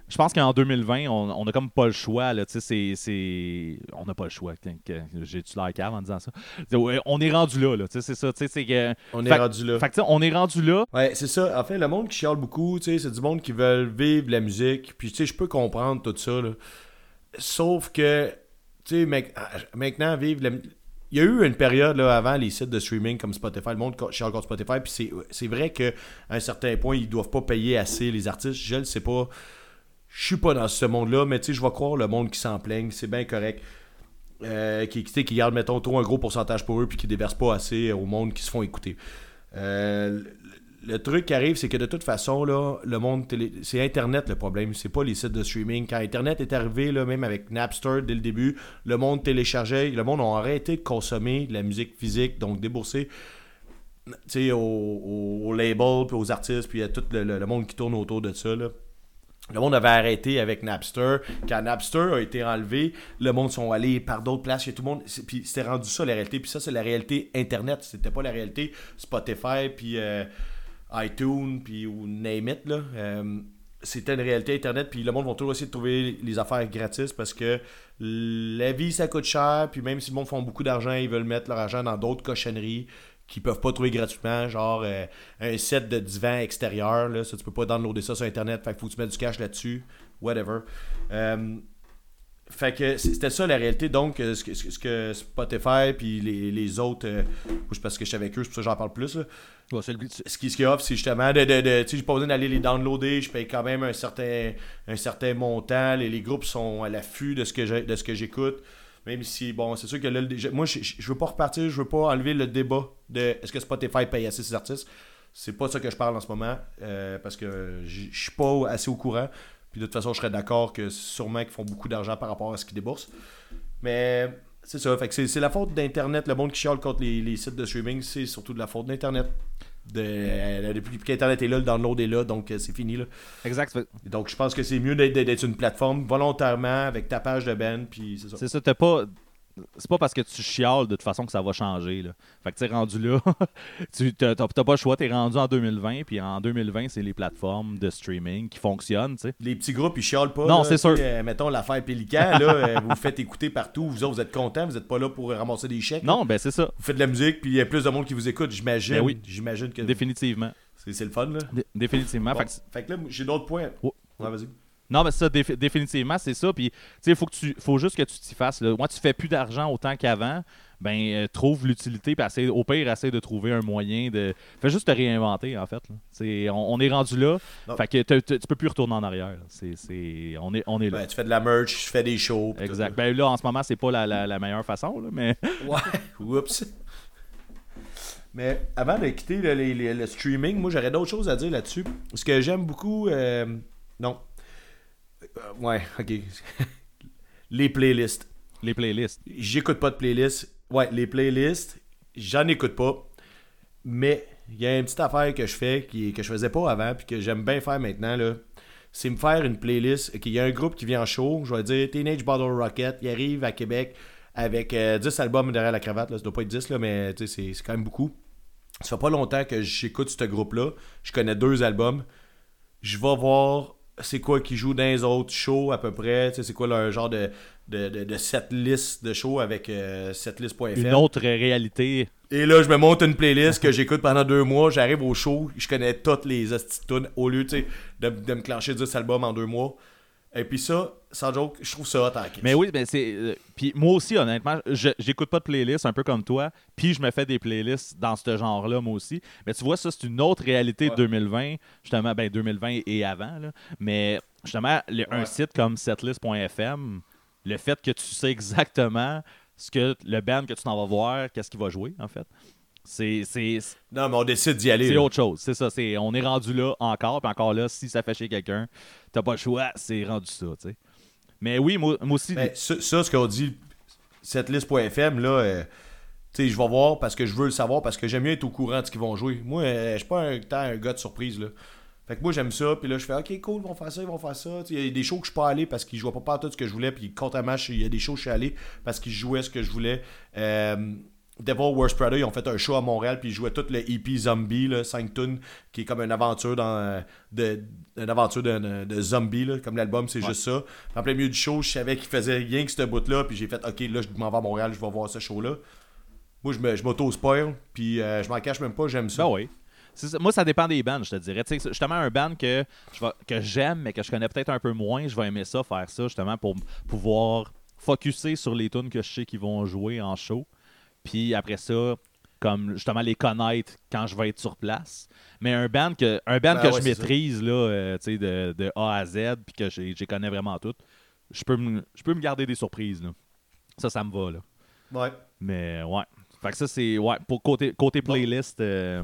Je pense qu'en 2020, on, n'a comme pas le choix. Là, c'est, On n'a pas le choix. J'ai-tu l'air cave en disant ça? On est rendu là. là c'est ça. C'est, on est rendu là. Fait on est rendu là. Ouais, c'est ça. En fait, le monde qui chiale beaucoup, c'est du monde qui veut vivre la musique. Puis, tu sais, je peux comprendre tout ça. Là. Sauf que, tu sais, ah, maintenant, vivre la, il y a eu une période là, avant les sites de streaming comme Spotify, le monde chez encore Spotify, puis c'est vrai qu'à un certain point, ils doivent pas payer assez les artistes. Je ne sais pas. Je suis pas dans ce monde-là, mais tu sais, je vais croire le monde qui s'en plaigne, c'est bien correct. Euh, qui, qui, garde, mettons, trop un gros pourcentage pour eux, puis qui déverse pas assez au monde qui se font écouter. Euh, le truc qui arrive, c'est que de toute façon, là, le monde c'est Internet le problème, c'est pas les sites de streaming. Quand Internet est arrivé, là, même avec Napster dès le début, le monde téléchargeait, le monde a arrêté de consommer de la musique physique, donc débourser au, au, au label, puis aux artistes, puis à tout le, monde qui tourne autour de ça. Là. Le monde avait arrêté avec Napster. Quand Napster a été enlevé, le monde sont allés par d'autres places. tout le monde. Puis c'était rendu ça la réalité. Puis ça, c'est la réalité Internet. C'était pas la réalité Spotify. Puis. Euh, iTunes, puis ou name it, là. Euh, c'était une réalité Internet, puis le monde va toujours essayer de trouver les affaires gratis parce que la vie, ça coûte cher, puis même si le monde font beaucoup d'argent, ils veulent mettre leur argent dans d'autres cochonneries qu'ils peuvent pas trouver gratuitement, genre euh, un set de divan extérieur, là, ça, tu peux pas downloader ça sur Internet, fait faut que tu mettes du cash là-dessus, whatever. Euh, fait que c'était ça la réalité. Donc, ce que, ce que Spotify puis les, les autres, euh, parce que je suis avec eux, c'est pour ça que j'en parle plus. Ce qui ce qui offre, c'est justement de. de, de tu sais, j'ai pas besoin d'aller les downloader, je paye quand même un certain, un certain montant. Les, les groupes sont à l'affût de ce que j'écoute. Même si, bon, c'est sûr que là, moi, je, je veux pas repartir, je veux pas enlever le débat de est-ce que Spotify paye assez ses artistes. C'est pas ça que je parle en ce moment, euh, parce que je je suis pas assez au courant. Puis de toute façon, je serais d'accord que sûrement qu'ils font beaucoup d'argent par rapport à ce qu'ils déboursent. Mais c'est ça, fait que c'est c'est la faute d'Internet. Le monde qui chiale contre les, les sites de streaming, c'est surtout de la faute d'Internet. De, depuis qu'Internet est là, le download est là, donc euh, c'est fini. Là. Exact. Donc je pense que c'est mieux d'être une plateforme volontairement avec ta page de puis c'est ça. C'est ça, t'as pas. C'est pas parce que tu chiales de toute façon que ça va changer. Là. Fait que tu rendu là, [laughs] tu t'as pas le choix, t'es rendu en 2020, puis en 2020, c'est les plateformes de streaming qui fonctionnent. Les petits groupes, ils chialent pas. Non, là, c'est sûr. euh, mettons l'affaire Pélican, là, euh, vous vous faites écouter partout, vous autres, vous êtes contents, vous êtes pas là pour ramasser des chèques. là. Non, ben c'est ça, Vous faites de la musique, puis il y a plus de monde qui vous écoute, j'imagine. Ben oui. J'imagine que définitivement. c'est c'est le fun, là. Dé- définitivement. Bon, Fait que fait que là, j'ai d'autres points. Oh. Ouais, vas-y. Non, mais ça, défi- définitivement, c'est ça. Puis, tu sais, il faut, que tu- faut juste que tu t'y fasses. Là. Moi, tu fais plus d'argent autant qu'avant. Ben, euh, trouve l'utilité. Puis, au pire, essaie de trouver un moyen de. Fais juste te réinventer, en fait. là. On, on est rendu là. Non. Fait que tu peux plus retourner en arrière. C'est, on, est, on est là. Ben, tu fais de la merch, tu fais des shows. exact. tout, Ben là, en ce moment, c'est pas la, la- la meilleure façon, là, mais. [laughs] Ouais, oups. Mais avant de quitter le, le streaming, moi j'aurais d'autres choses à dire là-dessus. Ce que j'aime beaucoup. euh, non. Euh, ouais, [laughs] ok. les playlists. Les playlists. J'écoute pas de playlists. Ouais, les playlists, j'en écoute pas. Mais il y a une petite affaire que je fais qui, que je faisais pas avant puis que j'aime bien faire maintenant. là. C'est me faire une playlist. Il y a un groupe qui vient en show. Je vais dire Teenage Bottle Rocket. Il arrive à Québec avec euh, 10 albums derrière la cravate. Là. Ça doit pas être 10, là, mais c'est quand même beaucoup. Ça fait pas longtemps que j'écoute ce groupe-là. Je connais deux albums. Je vais voir c'est quoi qui joue dans les autres shows à peu près? Tu sais, c'est quoi leur genre de, de, de, de setlist de shows avec euh, setlist.fr. Une autre réalité. Et là, je me monte une playlist que j'écoute pendant deux mois. J'arrive au show, je connais toutes les tunes au lieu tu sais, de, de me clencher 10 albums en deux mois. Et puis ça, sans joke, je trouve ça hot en. Mais oui, mais c'est. euh, puis moi aussi, honnêtement, je- j'écoute pas de playlist, un peu comme toi. Puis je me fais des playlists dans ce genre-là, moi aussi. Mais tu vois, ça, c'est une autre réalité de Ouais. 2020. Justement, ben 2020 et avant. là. Mais justement, le- un Ouais. site comme setlist.fm, le fait que tu sais exactement ce que le band que tu t'en vas voir, qu'est-ce qu'il va jouer, en fait. C'est c'est- Non, mais on décide d'y aller. c'est là. autre chose. C'est ça. c'est On est rendu là encore. Puis encore là, si ça fait chez quelqu'un, t'as pas le choix. C'est rendu ça, tu sais. Mais oui, moi, moi aussi. Ben, ça, ça, ce qu'on dit, cette liste.fm, là, euh, tu sais, je vais voir parce que je veux le savoir, parce que j'aime mieux être au courant de ce qu'ils vont jouer. Moi, euh, je suis pas un, tant un gars de surprise, là. Fait que moi, j'aime ça, puis là, je fais, OK, cool, ils vont faire ça, ils vont faire ça. Il y a des shows que je suis pas allé parce qu'ils jouaient pas partout ce que je voulais, puis contrairement, je- il y a des shows que je suis allé parce qu'ils jouaient ce que je voulais. Euh, Devil Worst Prada, ils ont fait un show à Montréal, puis ils jouaient tout le EP Zombie, là, 5 tunes, qui est comme une aventure dans de, une aventure de, de, de zombie, là, comme l'album, c'est Ouais. juste ça. En plein milieu du show, je savais qu'il faisait rien que ce bout-là, puis j'ai fait, OK, là, je m'en vais à Montréal, je vais voir ce show-là. Moi, je m'auto-spoil, puis euh, je m'en cache même pas, j'aime ça. Ben oui. Ça. Moi, ça dépend des bands, je te dirais. Tu sais, justement, un band que, je vais- que j'aime, mais que je connais peut-être un peu moins, je vais aimer ça, faire ça, justement, pour pouvoir focuser sur les tunes que je sais qu'ils vont jouer en show. Puis après ça, comme justement les connaître quand je vais être sur place. Mais un band que, un band Ben que ouais, je maîtrise là, euh, de, de A à Z, puis que j'ai- j'y connais vraiment toutes, je peux, me, je peux me garder des surprises. Là. Ça, ça me va. Là. Ouais. Mais ouais. Fait que ça, c'est. Ouais, pour côté, côté playlist, euh,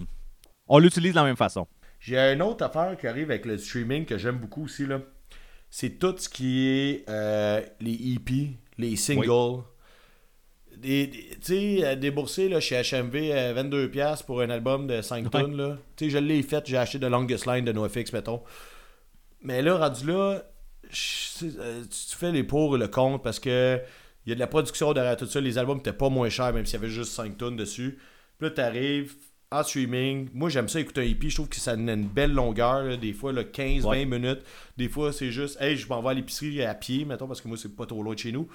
on l'utilise de la même façon. J'ai une autre affaire qui arrive avec le streaming que j'aime beaucoup aussi, là. C'est tout ce qui est euh, les EP, les singles. Des, des- tu sais, euh, débourser là, chez HMV euh, 22$ pour un album de 5 Ouais. tonnes, là. Tu sais, je l'ai fait, j'ai acheté The Longest Line de NoFX, mettons. Mais là, rendu là, euh, tu fais les pour et le contre parce que il y a de la production derrière tout ça. Les albums étaient pas moins chers, même s'il y avait juste 5 tonnes dessus. Puis là, t'arrives en streaming. Moi, j'aime ça écouter un EP. Je trouve que ça a une belle longueur. là. Des fois, là, 15-20 Ouais. minutes. Des fois, c'est juste, hey, je m'en vais à l'épicerie à pied, mettons, parce que moi, c'est pas trop loin de chez nous.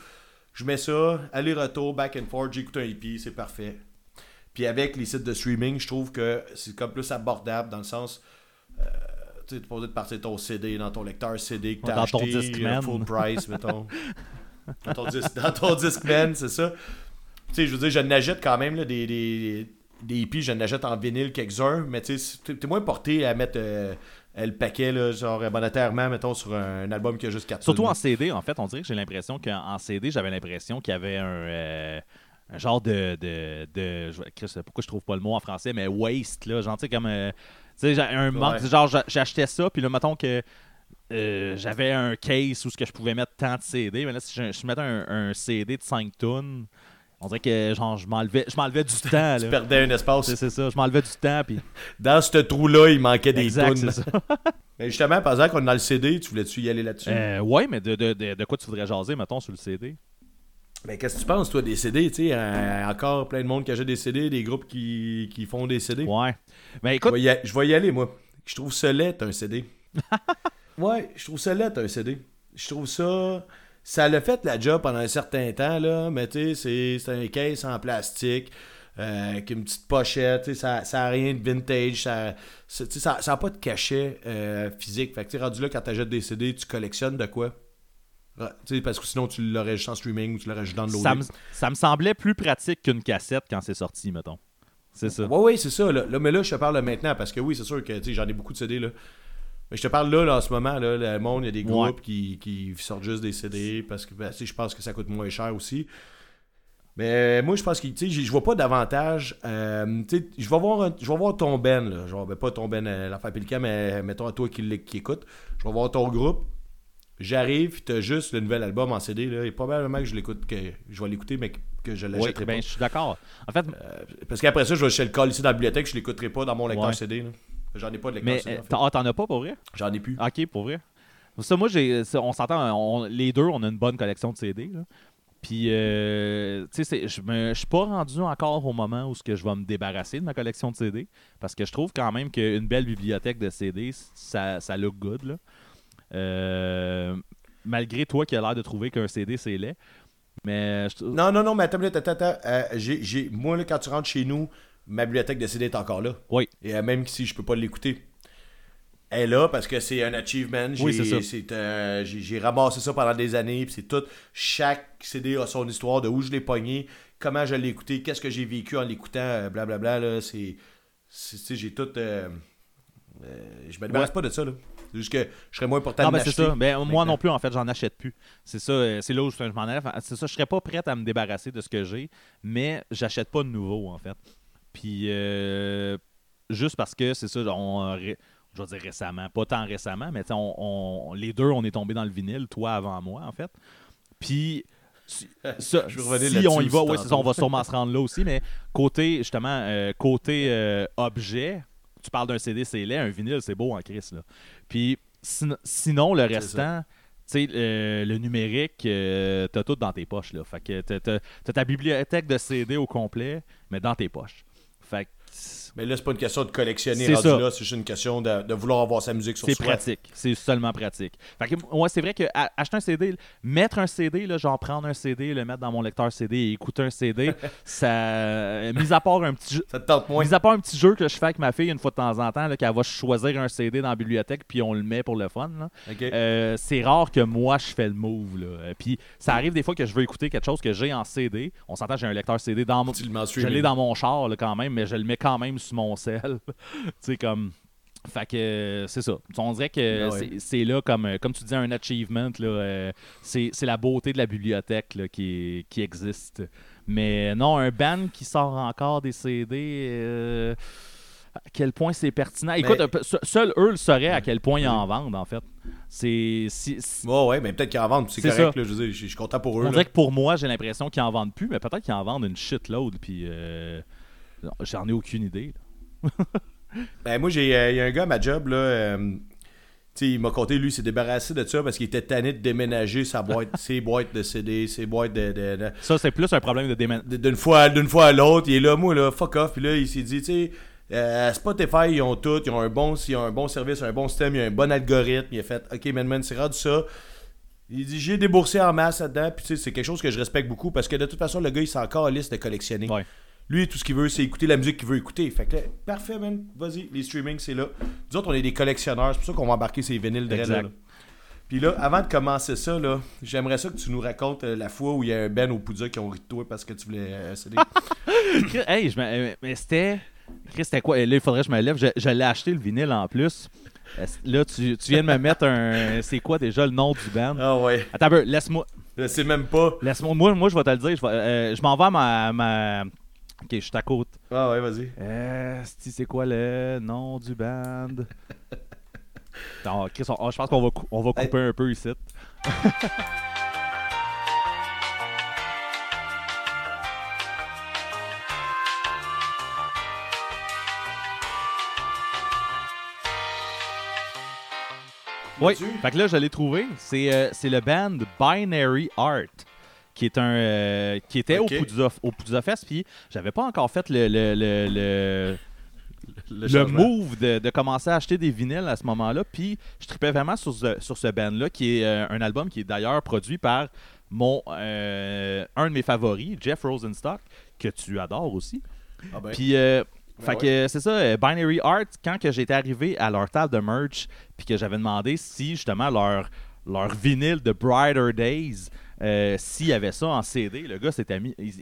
Je mets ça, aller-retour, back and forth, j'écoute un EP, c'est parfait. Puis avec les sites de streaming, je trouve que c'est comme plus abordable dans le sens. Euh, tu pas obligé de partir ton CD dans ton lecteur CD que t'as Dans ton acheté euh, full price, mettons. dans, ton dis- dans ton Discman, c'est ça. Tu sais, je veux dire, je n'achète quand même là, des, des, des EP, je n'achète en vinyle quelques-uns, mais tu sais, t'es moins porté à mettre euh, le paquet, là, genre monétairement, mettons, sur un, album qui a juste 4 Surtout en CD, en fait, on dirait que j'ai l'impression qu'en CD, j'avais l'impression qu'il y avait un, euh, un genre de. de, de je- Chris, pourquoi je trouve pas le mot en français, mais waste, là. Genre, tu sais, comme. euh, tu sais, j'ai un manque. Ouais. Genre, j'a- j'achetais ça, puis là, mettons que. euh, j'avais un case où ce que je pouvais mettre tant de CD, mais là, si je, je mettais un, un CD de 5 tonnes, on dirait que genre, je m'enlevais je m'enlevais du [laughs] temps. Tu Là. perdais un espace. C'est c'est ça, je m'enlevais du temps, puis. [laughs] Dans ce trou-là, il manquait des Exact, tunes. c'est ça. [laughs] Mais justement, par exemple, qu'on est dans le CD, tu voulais-tu y aller là-dessus? Euh, ouais, mais de, de, de, de quoi tu voudrais jaser, mettons, sur le CD Mais qu'est-ce que tu penses, toi, des CD? Tu sais, euh, encore plein de monde qui achète des CD, des groupes qui, qui font des CD. Ouais. Mais Je écoute, vais, y a- je vais y aller, moi. Je trouve ça laid, un CD. ouais, je trouve ça laid, un CD. Je trouve ça... Ça l'a fait la job pendant un certain temps, là, mais tu sais, c'est- un case en plastique, euh, avec une petite pochette, tu ça, ça a rien de vintage, ça c'est- tu sais, ça, ça a pas de cachet euh, physique. Fait que, tu rendu là, quand t'achètes des CD, tu collectionnes de quoi? Ouais, tu sais, parce que sinon, tu l'aurais juste en streaming ou tu l'aurais juste downloadé. ça me, ça me semblait plus pratique qu'une cassette quand c'est sorti, mettons. C'est ça. Ouais, ouais, c'est ça. Là. Là, mais là, je te parle maintenant parce que oui, c'est sûr que tu j'en ai beaucoup de CD. Là. Mais je te parle là, là, en ce moment. Là, le monde, il y a des Ouais. groupes qui, qui sortent juste des CD parce que ben, tu je pense que ça coûte moins cher aussi. Mais moi, je pense que tu sais, je vois pas d'avantage. euh, tu je vais voir, un- je vais voir ton Ben, là. Genre, ben, pas ton Ben, euh, l'affaire Pélican, mais mettons à toi qui, qui écoute. Je vais voir ton groupe. J'arrive, puis t'as juste le nouvel album en CD. Là, et probablement que je l'écoute, que je vais l'écouter, mais que, je Oui, l'achèterai ben, pas. je suis d'accord. En fait, Euh, parce qu'après ça, je vais chez le call ici dans la bibliothèque, je l'écouterai pas dans mon lecteur Ouais. CD. là. J'en ai pas de lecteur mais euh, t'en ah, t'en as pas pour vrai? J'en ai plus. Ok, pour vrai. Ça, moi, j'ai, ça, on s'entend, on- les deux, on a une bonne collection de CD. là. Puis, euh, tu sais, c'est- je me- je suis pas rendu encore au moment où ce que je vais me débarrasser de ma collection de CD. Parce que je trouve quand même qu'une belle bibliothèque de CD, ça, ça look good. Là. Euh, malgré toi qui as l'air de trouver qu'un CD, c'est laid. Mais je Non, non, non, mais attends, une minute, attends, attends. Euh, j'ai- j'ai- moi, là, quand tu rentres chez nous, ma bibliothèque de CD est encore là. Oui. Et euh, même si je peux pas l'écouter. Elle est là parce que c'est un achievement. Oui, J'ai- c'est ça. c'est, euh, J'ai ramassé ça pendant des années. Puis c'est tout. Chaque CD a son histoire de où je l'ai pogné, comment je l'ai écouté, qu'est-ce que j'ai vécu en l'écoutant, euh, blablabla. là, c'est. c'est- tu sais, j'ai tout. euh, euh, je me débarrasse pas de ça. là. C'est juste que je serais moins important Non, de ben c'est ça. Ben, moi non plus, en fait, j'en achète plus. C'est ça, c'est là où je m'en C'est ça, je serais pas prête à me débarrasser de ce que j'ai, mais j'achète pas de nouveau, en fait. Puis, euh, juste parce que c'est ça, on, euh, je vais dire récemment, pas tant récemment, mais on, on- les deux, on est tombés dans le vinyle, toi avant moi, en fait. Puis, si, [laughs] ça- Je on y va, ça, on va sûrement se rendre là aussi, mais côté, justement, euh, côté euh, objet, tu parles d'un CD, c'est laid, un vinyle, c'est beau en crise, là. Puis sin- sinon, le restant, tu sais, euh, le numérique, t'as tout dans tes poches, là. Fait que t'as ta bibliothèque de CD au complet, mais dans tes poches. Fait que Mais là, c'est pas une question de collectionner C'est rendu là, c'est juste une question de, de vouloir avoir sa musique sur c'est soi. pratique. C'est seulement pratique. Fait que, ouais, c'est vrai que à- acheter un CD, mettre un CD, là, genre prendre un CD, le mettre dans mon lecteur CD et écouter un CD, [laughs] ça. Mis à part un petit jeu. Ça te tente moins. Mis à part un petit jeu que je fais avec ma fille une fois de temps en temps, là, qu'elle va choisir un CD dans la bibliothèque puis on le met pour le fun. là. Euh, c'est rare que moi je fais le move. Là. Euh, Puis ça arrive des fois que je veux écouter quelque chose que j'ai en CD. On s'entend, j'ai un lecteur CD dans mon. Je l'ai dans mon char là, quand même, mais je le mets quand même sur mon sel. [laughs] tu sais, comme. Fait que c'est ça. On dirait que ouais. c'est- là, comme, euh, comme tu dis, un achievement. euh, c'est la beauté de la bibliothèque là, qui, qui existe. Mais non, un band qui sort encore des CD. euh, à quel point c'est pertinent. Écoute, un peu- se- seuls eux le sauraient à quel point ils en vendent, en fait. C'est. si- Ouais, ouais, mais peut-être qu'ils en vendent, c'est correct, là, je veux dire, je je suis content pour eux. on là. dirait que pour moi, j'ai l'impression qu'ils en vendent plus, mais peut-être qu'ils en vendent une shitload. Puis. euh, J'en ai aucune idée. là. [laughs] Ben, moi, j'ai, euh, il y a un gars à ma job, là, euh, il m'a conté, lui, s'est débarrassé de ça parce qu'il était tanné de déménager sa boîte, [laughs] ses boîtes de CD, ses boîtes de... de- de- Ça, c'est plus un problème de démon. de- d'une fois, d'une fois à l'autre, il est là, moi, là, fuck off, puis là, il s'est dit, tu sais, euh, Spotify, ils ont tout, ils ont un bon, ils ont un bon service, un bon système, il y a un bon algorithme, il a fait, ok, man, man, c'est rendu ça. Il dit, j'ai déboursé en masse là-dedans, puis tu sais, c'est quelque chose que je respecte beaucoup parce que de toute façon, le gars, il s'est encore à liste de collectionner. Ouais. Lui, tout ce qu'il veut, c'est écouter la musique qu'il veut écouter. Fait que là, parfait, man. Vas-y, les streamings, c'est là. Nous autres, on est des collectionneurs. C'est pour ça qu'on va embarquer ces vinyles de là. Puis là, avant de commencer ça, là, j'aimerais ça que tu nous racontes euh, la fois où il y a un Ben au Poudja qui ont ri de toi parce que tu voulais euh, [laughs] hey, je me- euh, mais c'était. Chris, c'était quoi? Là, il faudrait que je me lève. Je, je l'ai acheté le vinyle en plus. Là, tu, tu viens de me mettre un. C'est quoi déjà le nom du band? Ah ouais. Attends un peu, laisse-moi. Je sais même pas. Laisse-moi. Moi, moi, je vais te le dire. Je, vais- euh, je m'en vais à ma, ma. Ok, je suis à côte. Ah ouais, vas-y. Euh, c'est quoi le nom du band? [laughs] Non, Chris, on- ah, je pense qu'on va, on va couper un peu ici. [laughs] Oui, fait que là, je l'ai trouvé. C'est euh, c'est le band Binary Art, qui est un euh, qui était au Poudza Fest, puis j'avais pas encore fait le, le, le, le- le move de, de commencer à acheter des vinyles à ce moment-là. Puis je tripais vraiment sur ce, sur ce band-là, qui est euh, un album qui est d'ailleurs produit par mon euh, un de mes favoris, Jeff Rosenstock, que tu adores aussi. Ah ben. Puis, euh, Ben fait que c'est ça, Binary Art, quand que j'étais arrivé à leur table de merch, puis que j'avais demandé si justement leur, leur vinyle de Brighter Days, euh, s'il y avait ça en CD, le gars s'était mis. Il,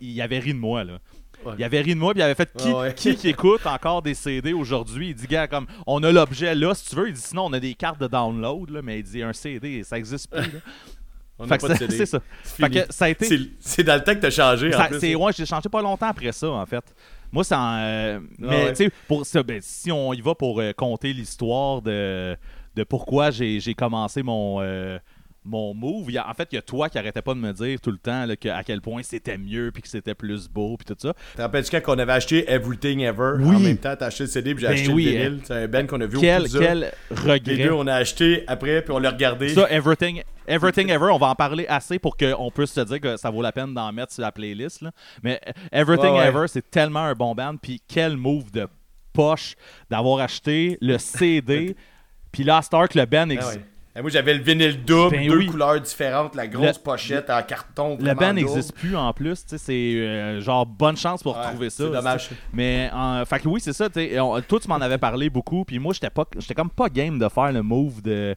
il- avait ri de moi, là. Ouais. Il avait ri de moi, puis il avait fait qui, Ah ouais. qui, qui écoute encore des CD aujourd'hui? Il dit, gars, comme on a l'objet là, si tu veux. Il dit, sinon, on a des cartes de download, là, mais il dit, un CD, ça existe plus. là. [laughs] On Fait que pas de ça- CD. c'est ça. Fait que ça a été. C'est dans le temps que t'as changé. en Ça- plus. c'est ouais, j'ai changé pas longtemps après ça en fait. Moi c'est en, euh, mais Ah ouais. tu sais pour ça ben, si on y va pour euh, compter l'histoire de de pourquoi j'ai j'ai commencé mon euh, mon move, il y a- en fait, il y a toi qui arrêtais pas de me dire tout le temps là, que, à quel point c'était mieux puis que c'était plus beau puis tout ça. Te rappelles-tu quand on avait acheté Everything Ever? Oui. En même temps, t'as acheté le CD puis j'ai Ben acheté oui, le vinyle. C'est un band qu'on a vu au Quel Poudza. quel Les regret. deux, on a acheté après puis on l'a regardé. Ça, Everything, Everything Ever, on va en parler assez pour qu'on puisse se dire que ça vaut la peine d'en mettre sur la playlist. là. Mais Everything Ouais, ouais. Ever, c'est tellement un bon band. Puis quel move de poche d'avoir acheté le CD. [laughs] puis là, Star que le band Ah existe. ouais. Et moi, j'avais le vinyle double, Ben deux oui. couleurs différentes, la grosse Le- pochette en carton. Le band n'existe plus en plus, tu sais, c'est euh, genre bonne chance pour Ouais, retrouver ça. C'est dommage. Mais euh, fait que oui, c'est ça, tu sais, on- toi tu m'en avais parlé beaucoup, puis moi j'étais pas j'étais comme pas game de faire le move de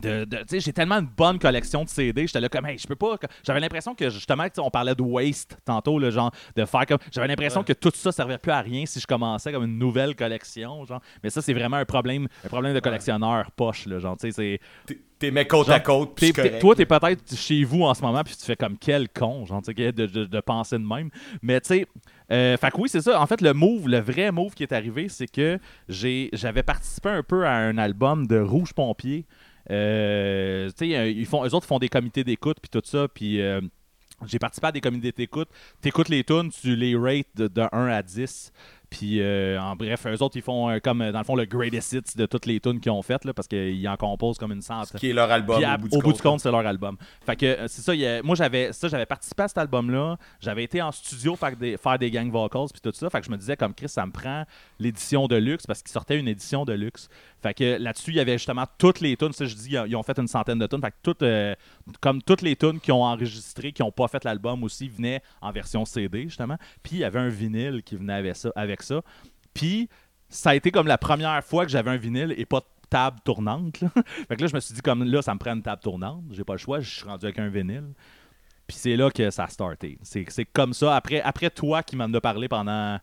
de, j'ai tellement une bonne collection de CD, j'étais là comme hey, je peux pas j'avais l'impression que justement on parlait de waste tantôt le genre de faire comme j'avais l'impression Ouais. que tout ça servait plus à rien si je commençais comme une nouvelle collection genre. Mais ça c'est vraiment un problème un problème de collectionneur poche là, genre tu sais c'est T'es- mis côte Genre, à côte. puis toi, t'es peut-être chez vous en ce moment, puis tu fais comme quel con, genre, tu sais, de, de- de penser de même. Mais tu sais, euh, fait que oui, c'est ça. En fait, le move, le vrai move qui est arrivé, c'est que j'avais participé un peu à un album de Rouge Pompier. Euh, ils font, eux autres font des comités d'écoute, puis tout ça, puis. euh, j'ai participé à des comités d'écoute. T'écoutes les tunes, tu les rates de, de 1 à 10. Puis, euh, en bref, eux autres, ils font euh, comme, euh, dans le fond, le greatest hits de toutes les tunes qu'ils ont faites, là, parce qu'ils en composent comme une centaine. Qui est leur album Puis au bout du compte. c'est leur album. Fait que euh, c'est ça, il y a- moi j'avais ça, j'avais participé à cet album-là. J'avais été en studio faire des, faire des gang vocals puis tout ça. Fait que je me disais comme Chris, ça me prend l'édition de luxe parce qu'il sortait une édition de luxe. Fait que là-dessus, il y avait justement toutes les tunes. Ça, je dis, ils ont fait une centaine de tunes. Fait que toutes, comme toutes les tunes qui ont enregistré, qui n'ont pas fait l'album aussi, venaient en version CD justement. Puis il y avait un vinyle qui venait avec ça. Avec ça. Puis ça a été comme la première fois que j'avais un vinyle et pas de table tournante. là. [laughs] fait que là, je me suis dit, comme là, ça me prend une table tournante. J'ai pas le choix, je suis rendu avec un vinyle. Puis c'est là que ça a starté. C'est comme ça. Après, après toi qui m'en as parlé pendant.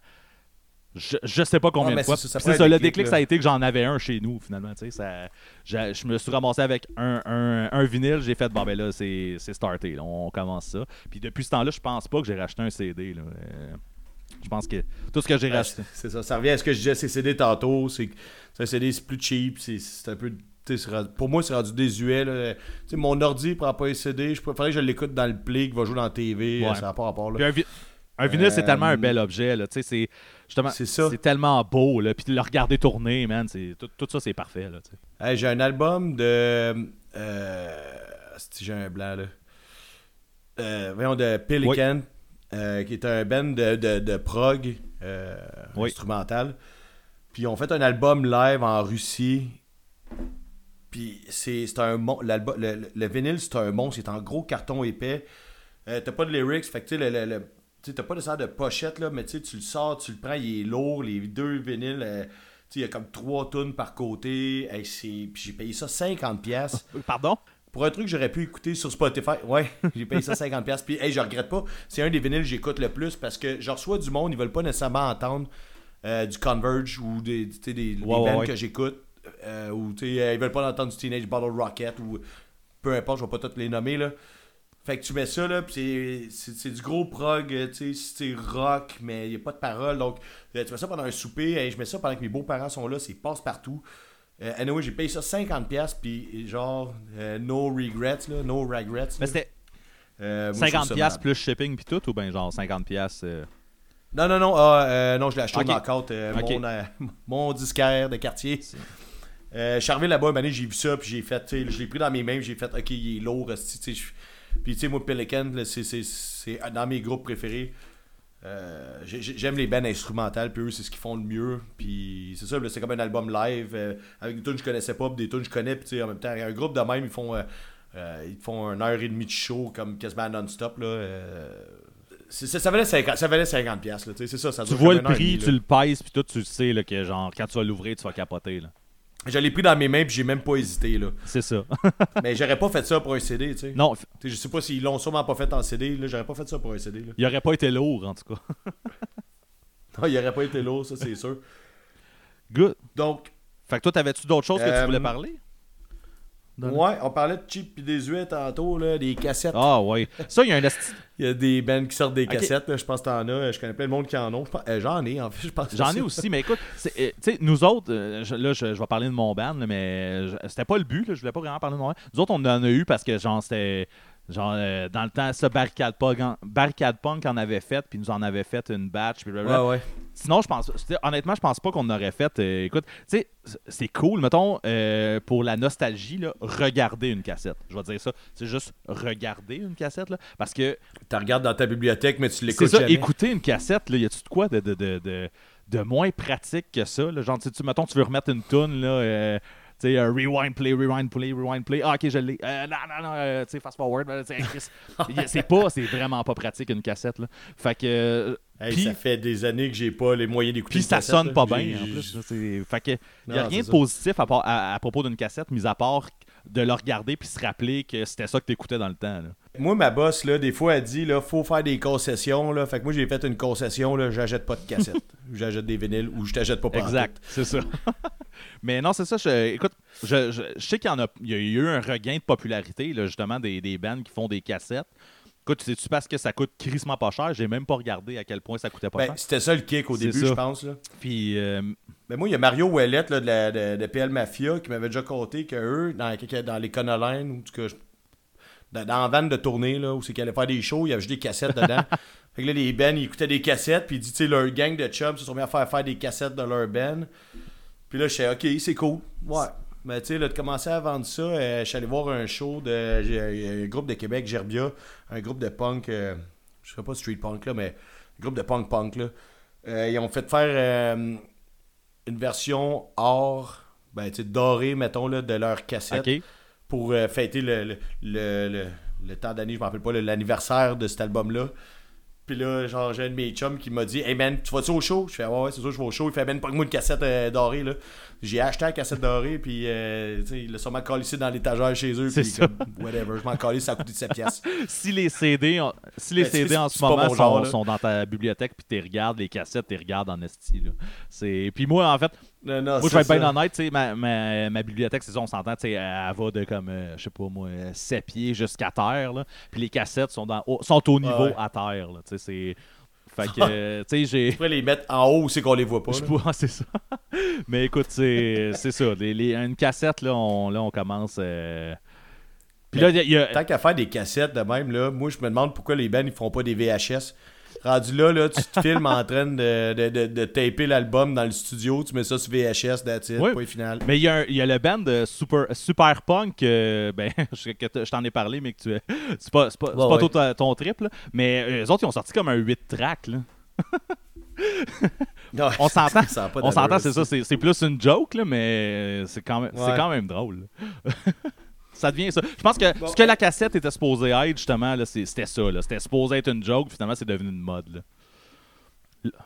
Je, je sais pas combien Ah, de fois. c'est ça, le déclic, là. ça a été que j'en avais un chez nous, finalement. Ça, je, je me suis ramassé avec un, un, un vinyle, j'ai fait, bon, ben là, c'est c'est starté. là, on commence ça. Puis depuis ce temps-là, je pense pas que j'ai racheté un CD. là. Euh, je pense que tout ce que j'ai Ouais, racheté. c'est ça. Ça revient à ce que je disais, c'est CD tantôt. C'est un CD, c'est plus cheap. C'est un peu. Pour moi, c'est rendu désuet. là. Mon ordi prend pas les CD. Je préférais que je l'écoute dans le play, qui va jouer dans la TV. Ouais. Ça n'a pas rapport. Là. un, vi- un vinyle, c'est Euh, tellement un bel objet. C'est justement, C'est tellement beau. Là. Puis de le regarder tourner, man, tout, tout ça, c'est parfait. Hey, j'ai un album de. Euh, si j'ai un blanc là. Euh, voyons, de Pelican, euh, qui est un band de, de, de prog euh, Oui. instrumental. Puis ils ont fait un album live en Russie. Puis c'est c'est un mon- l'album- le, le, le vinyle, c'est un monstre, c'est en gros carton épais. Euh, t'as pas de lyrics, fait que tu sais, le, le- t'as pas de sorte de pochette, là, mais tu sais, tu le sors, tu le prends, il est lourd, les deux vinyles, euh, il y a comme trois tonnes par côté. Hey, c'est- puis j'ai payé ça 50$. pièces Pardon? Pour un truc que j'aurais pu écouter sur Spotify, ouais, [laughs] j'ai payé ça 50$. pièces Puis, hey, je regrette pas. C'est un des vinyles que j'écoute le plus parce que je reçois du monde, ils veulent pas nécessairement entendre euh, du Converge ou des, des, des Ouais, bands ouais. que j'écoute. euh, ou ils veulent pas entendre du Teenage Bottle Rocket ou peu importe, je vais pas toutes les nommer là. Fait que tu mets ça là, puis c'est- du gros prog, tu sais, c'est rock, mais il y a pas de paroles. Donc, euh, tu mets ça pendant un souper, et je mets ça pendant que mes beaux-parents sont là, c'est passe-partout. Euh, anyway, j'ai payé ça 50$, puis genre, euh, no regrets, là, no regrets. Mais c'était Euh, moi, je trouve 50$ ça piastres malade. plus shipping puis tout, ou bien genre 50$. piastres, euh, Non, non, non, ah, euh, non, je l'ai acheté Ok. au knockout, euh, mon, euh, mon disquaire de quartier. Euh, je suis arrivé là-bas, année, j'ai vu ça, puis j'ai fait, je l'ai pris dans mes mains, j'ai fait, ok, il est lourd, Puis, tu sais, moi, Pelican, c'est dans mes groupes préférés. Euh, j'ai- j'ai- J'aime les bands instrumentales, puis eux, c'est ce qu'ils font le mieux. Puis, c'est ça, c'est comme un album live, euh, avec des tunes que je connaissais pas, puis des tunes que je connais, puis, tu sais, en même temps, un groupe de même, ils font, euh, ils font une heure et demie de show, comme quasiment non-stop, là. ça valait 50$, ça valait 50 piastres, là, tu sais, c'est ça, ça Tu vois le prix, tu le pèses, puis tout, tu sais là, que genre, quand tu vas l'ouvrir, tu vas capoter. là. Je l'ai pris dans mes mains puis j'ai même pas hésité là. C'est ça. [laughs] Mais j'aurais pas fait ça pour un CD, tu sais. non, Je sais pas s'ils l'ont sûrement pas fait en CD, là, j'aurais pas fait ça pour un CD là. il aurait pas été lourd, en tout cas. [laughs] Non, il aurait pas été lourd, ça c'est sûr. Good. Donc, Fait que toi, t'avais-tu d'autres choses que tu Euh, voulais parler? Donne- ouais, on parlait de cheap et des huées tantôt là, des cassettes. Ah, ouais. Ça, il y a un esti- Il y a des bands qui sortent des cassettes, là, je pense que t'en as, je connais plein de monde qui en ont. Euh, J'en ai en fait, je pense. J'en ai aussi, mais écoute, euh, tu sais, nous autres, euh, je- là, je, je vais parler de mon band, là, mais c'était pas le but, là, je voulais pas vraiment parler de mon band. Nous autres, on en a eu parce que, genre, c'était. Genre, euh, dans le temps, ça, Barricade Punk, Barricade Punk en avait fait, puis nous en avait fait une batch, puis blablabla. Ouais, ouais. Sinon, je pense. Honnêtement, je pense pas qu'on aurait fait. euh, écoute, tu sais, c'est cool, mettons, euh, pour la nostalgie, là, regarder une cassette. Je vais dire ça. C'est juste regarder une cassette, là. Parce que Tu regardes dans ta bibliothèque, mais tu c'est l'écoutes ça, jamais. écouter une cassette, là, y a-tu de quoi de, de, de, de, de moins pratique que ça? Là? Genre, tu sais, tu, mettons, tu veux remettre une tune, là. euh, sais, euh, rewind, play, rewind, play, rewind, play. Ah, ok, je l'ai. Euh, non, non, non, euh, tu sais, fast forward. [laughs] c'est pas, c'est vraiment pas pratique une cassette, là. Fait que. euh, Hey, ça fait des années que j'ai pas les moyens d'écouter puis ça cassette, sonne là. pas bien, en plus. là, Fait que, y a Non, rien de positif à, part- à, à propos d'une cassette, mis à part de le regarder puis se rappeler que c'était ça que t'écoutais dans le temps. là. Moi, ma boss, là, des fois, elle dit, là, faut faire des concessions, là. Fait que moi, j'ai fait une concession, là, j'achète pas de cassettes. [laughs] j'achète des vinyles ou je t'achète pas pas Exact, c'est ça. [laughs] Mais non, c'est ça. je- écoute, je, je- je sais qu'il y, en a, il y a eu un regain de popularité, là, justement, des, des bands qui font des cassettes. Écoute, sais-tu parce que ça coûte crissement pas cher? J'ai même pas regardé à quel point ça coûtait pas Ben, cher. c'était ça le kick au début, ça. je pense. Là. Puis, euh, Mais moi, il y a Mario Ouellette là, de, la- de- de PL Mafia qui m'avait déjà conté que eux, dans, dans les Conolines, ou dans, dans la vanne de tournée, là, où c'est qu'ils allaient faire des shows, il y avait juste des cassettes dedans. [laughs] fait que là, les bands, ils écoutaient des cassettes, puis il dit, tu sais, leur gang de chums se sont mis à faire faire des cassettes de leur band. Puis là, je sais, ok, c'est cool. Ouais. Mais tu sais, de commencer à vendre ça, euh, je suis allé voir un show de j'ai- un groupe de Québec, Gerbia, un groupe de punk, euh, je sais pas street punk là, mais un groupe de punk punk là. Euh, ils ont fait faire euh, une version or, ben tu sais, dorée, mettons, là, de leur cassette pour euh, fêter le, le, le, le- le temps d'année, je me rappelle pas, l'anniversaire de cet album-là. Puis là, genre, j'ai un de mes chums qui m'a dit Hey man, tu vas-tu au show? Je fais Ouais, ouais, c'est sûr, je vais au show. Il fait Ben, pas moi une cassette euh, dorée, là. J'ai acheté la cassette dorée, puis euh, sais, il l'a sûrement collé dans l'étagère chez eux. Puis comme, whatever, je m'en collé, ça a coûté 7 piastres. [laughs] si les CD, si les Ben, CD en ce moment genre, sont, dans ta bibliothèque puis tu regardes les cassettes, tu regardes en esti. Là. Puis moi, en fait, Non, non, moi je vais être bien honnête, tu sais, ma, ma, ma bibliothèque, c'est ça, on s'entend, elle va de comme, euh, je sais pas moi, 7 pieds jusqu'à terre. Là. Puis les cassettes sont, dans, au- sont au niveau ouais. à terre. Là, c'est... Fait que, [laughs] tu sais, j'ai... Je pourrais les mettre en haut c'est qu'on les voit pas. Je [laughs] c'est ça. Mais écoute, c'est, ça. Les, les- une cassette, là, on, là, on commence. euh, Puis là, y a, Tant qu'à faire des cassettes de même, là, moi je me demande pourquoi les bands ils font pas des VHS. Rendu là, là tu te filmes en train de, de, de, de taper l'album dans le studio, tu mets ça sur VHS, that's it, Ouais. point final. Mais il y, y a le band de Super, Super Punk, euh, [laughs] ben, je, t'en ai parlé, mais que tu c'est pas, c'est pas, Ouais, pas tout ta- ton trip, là. mais euh, eux autres, ils ont sorti comme un 8 track. Là. [laughs] Non, On s'entend, [laughs] pas on s'entend, c'est ça. c'est, c'est plus une joke, là, mais c'est quand même, c'est quand même drôle. Ça devient ça. Je pense que Bon. ce que la cassette était supposée être, justement, c'était ça. Là. C'était supposé être une joke, finalement, c'est devenu une mode. Là.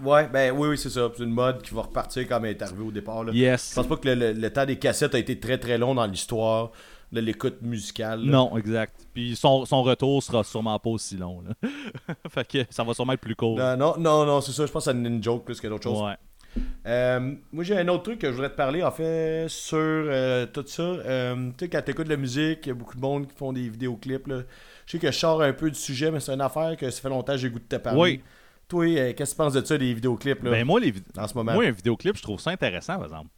Ouais, ben oui, oui, c'est ça. C'est une mode qui va repartir comme elle est arrivée au départ. Là. Yes. Je pense pas que le, le- le temps des cassettes a été très très long dans l'histoire de l'écoute musicale. là. Non, exact. Puis son, son retour sera sûrement pas aussi long. Là. [laughs] fait que ça va sûrement être plus court. Non, non, non, non, c'est ça. Je pense que c'est une joke plus que d'autres choses. Ouais. Euh, moi, j'ai un autre truc que je voudrais te parler, en fait, sur euh, tout ça. Euh, tu sais, quand tu écoutes de la musique, il y a beaucoup de monde qui font des vidéoclips. Là. Je sais que je sors un peu du sujet, mais c'est une affaire que ça fait longtemps que j'ai goût de te parler. Oui. Toi, qu'est-ce que tu penses de ça, des vidéoclips, là, Ben, moi, les vid- en ce moment? moi, un vidéoclip, je trouve ça intéressant, par exemple.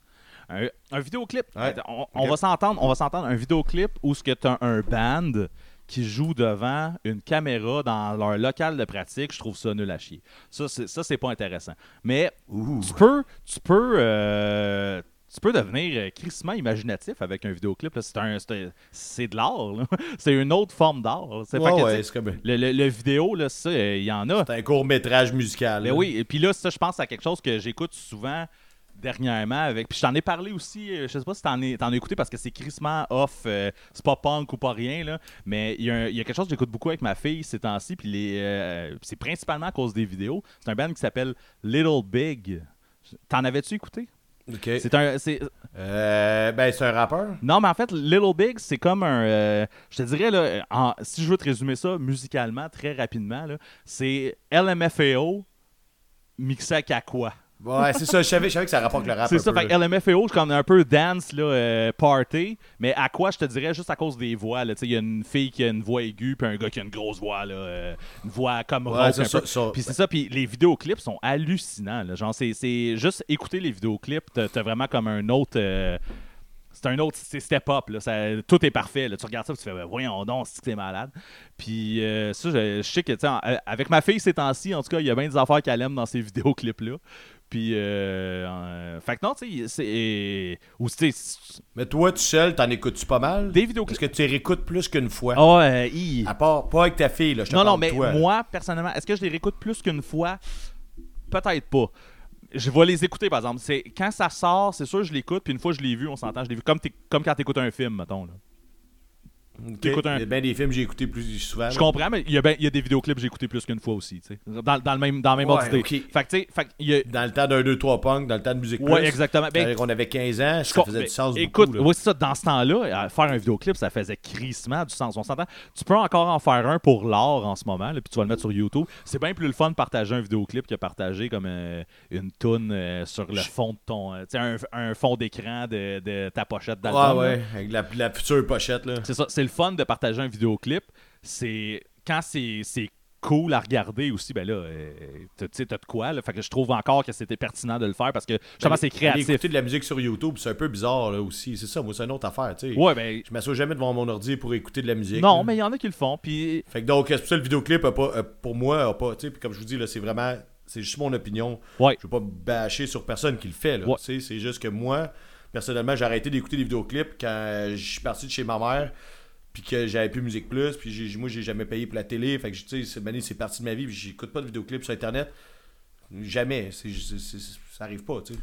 Un, un vidéoclip, Ouais. on, va s'entendre, on va s'entendre. Un vidéoclip où ce que tu as un band qui joue devant une caméra dans leur local de pratique, je trouve ça nul à chier. Ça, c'est, ça, c'est pas intéressant. Mais Ouh. tu peux, tu peux, euh, tu peux devenir euh, crissement imaginatif avec un vidéoclip. là. C'est, un, c'est, un- c'est de l'art. là. [laughs] C'est une autre forme d'art. C'est Ouais, ouais, c'est comme... le, le- le vidéo, là, ça, euh, il y en a. C'est un court-métrage musical. Ben là. oui, et puis là, ça, je pense à quelque chose que j'écoute souvent dernièrement avec. Puis je t'en ai parlé aussi, euh, je sais pas si t'en, as écouté parce que c'est crissement off, euh, c'est pas punk ou pas rien, là. Mais il y, a y quelque chose que j'écoute beaucoup avec ma fille ces temps-ci, puis les, euh, c'est principalement à cause des vidéos. C'est un band qui s'appelle Little Big. T'en avais-tu écouté? OK. C'est un. c'est- Euh, ben, c'est un rappeur. Non, mais en fait, Little Big, c'est comme un. euh, je te dirais, là, en- si je veux te résumer ça musicalement, très rapidement, là, c'est LMFAO mixé avec Aqua. Ouais, c'est ça. Je savais, je savais que ça rapporte le rap. C'est ça, peu, fait là. LMFAO, c'est comme un peu dance, là, euh, party, mais à quoi je te dirais juste à cause des voix. là. Tu sais, Il y a une fille qui a une voix aiguë, puis un gars qui a une grosse voix, là, euh, une voix comme Ouais, rock ça, ça. Puis c'est ça, puis les vidéoclips sont hallucinants. là. Genre, c'est- juste écouter les vidéoclips, t'as vraiment comme un autre. euh, c'est un autre, step up, là. Ça- tout est parfait. Là. Tu regardes ça, puis tu fais, Ben, voyons donc, c'est que t'es malade? Puis euh, ça, je, je sais que, en- avec ma fille ces temps-ci, en tout cas, il y a bien des affaires qu'elle aime dans ces [laughs] vidéoclips-là. Puis, euh, euh, fait que non, tu sais. Ou, tu Mais toi, tout seul, t'en écoutes-tu pas mal? des Est-ce vidéoclips. que tu les réécoutes plus qu'une fois? Ah ouais, hi. À part, pas avec ta fille, là. Je te Non, non, mais toi. moi, personnellement, est-ce que je les réécoute plus qu'une fois? Peut-être pas. Je vais les écouter, par exemple. C'est, quand ça sort, c'est sûr, je l'écoute, puis une fois je l'ai vu, on s'entend, je l'ai vu comme, comme quand tu écoutes un film, mettons. Là. Un- Il y a bien des films que j'ai écoutés plus souvent. Je comprends, mais il y, a ben- il y a des vidéoclips que j'ai écoutés plus qu'une fois aussi, tu sais. Dans, dans le même, dans la même Ouais. Fait que, fait il y a- Dans le temps d'un 2-3 punk, dans le temps de musique Ouais, plus. exactement. Ben, quand on avait 15 ans, Je ça faisait du sens Écoute, beaucoup. c'est ça, dans ce temps-là, faire un vidéoclip, ça faisait crissement du sens. On s'entend. Tu peux encore en faire un pour l'art en ce moment, là, puis tu vas le mettre sur YouTube. C'est bien plus le fun de partager un vidéoclip que partager comme euh, une toune euh, sur le fond de ton. euh, un, un fond d'écran de, de ta pochette d'album. là. ouais, avec la, la future pochette, là. C'est ça, c'est le fun de partager un vidéoclip. C'est quand c'est c'est cool à regarder aussi, ben là, euh, tu sais, t'as de quoi, là. Fait que je trouve encore que c'était pertinent de le faire parce que justement, c'est Aller créatif. écouter de la musique sur YouTube, c'est un peu bizarre, là, aussi. C'est ça, moi, c'est une autre affaire, tu sais. Ouais, ben. Je m'assois jamais devant mon ordi pour écouter de la musique. Non, là. mais il y en a qui le font. Puis Fait que donc, c'est pour ça le vidéoclip, a pas, a- pour moi, a pas, tu sais, puis comme je vous dis, là, c'est vraiment, c'est juste mon opinion. Ouais. Je veux pas bâcher sur personne qui le fait, là. Ouais. Tu sais, c'est juste que moi, personnellement, j'ai arrêté d'écouter des vidéoclips quand je suis parti de chez ma mère, puis que j'avais plus Musique Plus, puis moi, j'ai jamais payé pour la télé. Fait que, tu sais, c'est parti de ma vie, puis j'écoute pas de vidéoclips sur Internet. Jamais. Ça arrive pas, tu sais.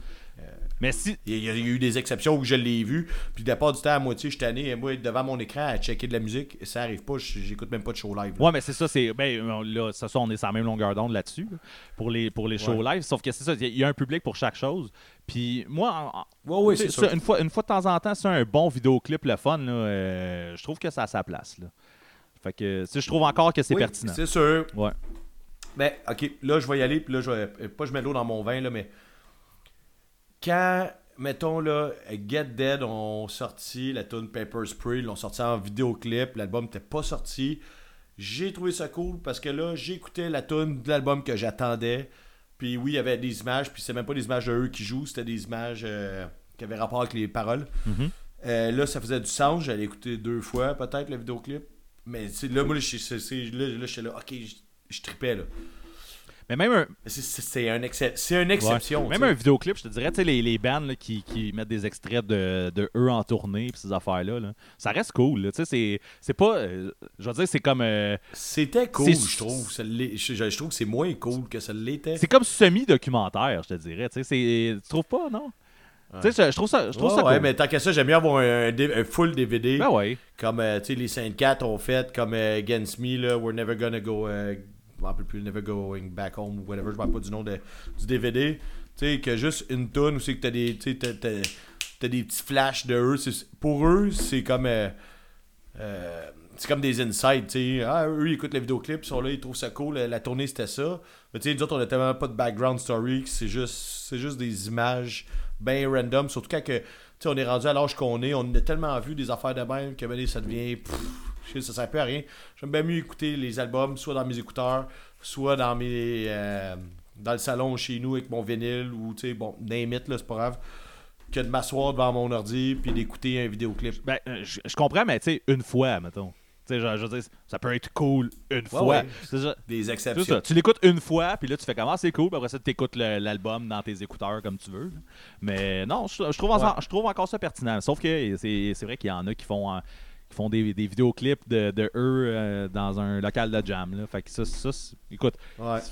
Mais si. Il y, a, il y a eu des exceptions où je l'ai vu, puis de la part du temps, à moitié, je suis tanné, moi, être devant mon écran à checker de la musique, ça arrive pas, j'écoute même pas de show live. là. Ouais, mais c'est ça, c'est. Ben, on- là, ça, ça, on est sur la même longueur d'onde là-dessus, là, pour les, pour les shows live. Sauf que c'est ça, il y a un public pour chaque chose. Puis moi, Ouais, c'est ça. Une fois, une fois de temps en temps, c'est un bon vidéoclip, le fun, là, euh, je trouve que ça a sa place. Là. Fait que, je trouve encore que c'est Oui, pertinent. C'est sûr. Ouais. Ben, ok, là, je vais y aller, puis là, je vais. euh, Pas je mets l'eau dans mon vin, là, mais. Quand, mettons, là, Get Dead ont sorti la tune Paper Spray, ils l'ont sorti en vidéoclip, l'album n'était pas sorti. J'ai trouvé ça cool parce que là, j'écoutais la tune de l'album que j'attendais. Puis oui, il y avait des images, puis c'est même pas des images de eux qui jouent, c'était des images euh, qui avaient rapport avec les paroles. Mhm. Euh, là, ça faisait du sens, j'allais écouter deux fois peut-être le vidéoclip. Mais là, moi, là, je- c'est- là, là, ok, je, je tripais là. Mais même un, C'est- un excep- une exception. Ouais. Même un vidéoclip, je te dirais, tu sais, les, les bands là, qui, qui mettent des extraits de, de eux en tournée pis ces affaires-là, là, ça reste cool. Tu sais, c'est- pas. euh, je veux dire, c'est comme. euh, C'était cool, je trouve. Je, trouve que c'est moins cool que ça l'était. c'est comme semi-documentaire, je te dirais. Tu sais, tu trouves pas, non? Tu sais, je, trouve ça, je trouve Ouais, ça ouais, cool. mais tant qu'à ça, j'aime bien avoir un, un- un full DVD. Ben ouais. Comme euh, tu sais, les 5-4 ont fait, comme euh, Against Me, là, We're Never Gonna Go. euh, je me rappelle plus, Never Going Back Home ou whatever, je me rappelle pas du nom de- du DVD. Tu sais, que juste une tonne où c'est que t'as des, t'as- t'as- des petits flashs de eux. Pour eux, c'est comme. euh, euh, c'est comme des insights, tu sais. Ah, eux, ils écoutent les vidéoclips, ils sont là, ils trouvent ça cool, la, tournée c'était ça. Mais tu sais, nous autres, on a tellement pas de background story que c'est juste, c'est juste des images bien random. Surtout quand que, on est rendu à l'âge qu'on est, on a tellement vu des affaires de même que ben, ça devient. Ça sert plus à rien. J'aime bien mieux écouter les albums, soit dans mes écouteurs, soit dans mes. Euh, dans le salon chez nous avec mon vinyle ou, tu sais, bon, name it, là, c'est pas grave que de m'asseoir devant mon ordi puis d'écouter un vidéoclip. Ben, euh, je, comprends, mais tu sais, une fois, mettons. Tu sais, genre, je veux dire, ça peut être cool une fois. Des exceptions. Tu l'écoutes une fois, puis là, tu fais comment ah, c'est cool, puis après ça, tu écoutes l'album dans tes écouteurs comme tu veux. Mais non, je, trouve, je trouve encore ça pertinent. Sauf que c'est vrai qu'il y en a qui font. Qui font des, des vidéoclips de, de eux euh, dans un local de jam. Là. Fait que ça, ça écoute,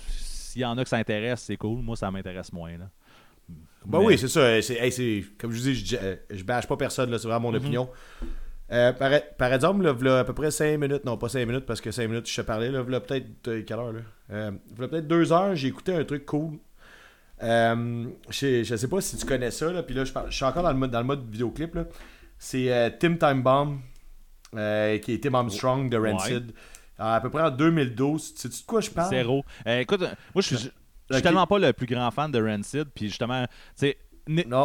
s'il y en a qui s'intéressent, c'est cool. Moi, ça m'intéresse moins. Là. Ben oui, c'est ça. C'est, comme je vous dis, je, je, bâche pas personne, c'est vraiment mon mhm. opinion. Euh, par, exemple, là, à peu près 5 minutes, non pas 5 minutes parce que 5 minutes je te parlais, là, peut-être euh, quelle heure là? Euh, peut-être 2 heures, j'ai écouté un truc cool. Euh, je, sais pas si tu connais ça, là, puis là je, suis encore dans le mode, dans le mode vidéoclip. Là. C'est Tim Time Bomb, qui est Tim Armstrong de Rancid. À peu près en 2012. Sais-tu de quoi je parle? Zéro. écoute, moi je suis, suis tellement pas le plus grand fan de Rancid, puis justement, tu sais,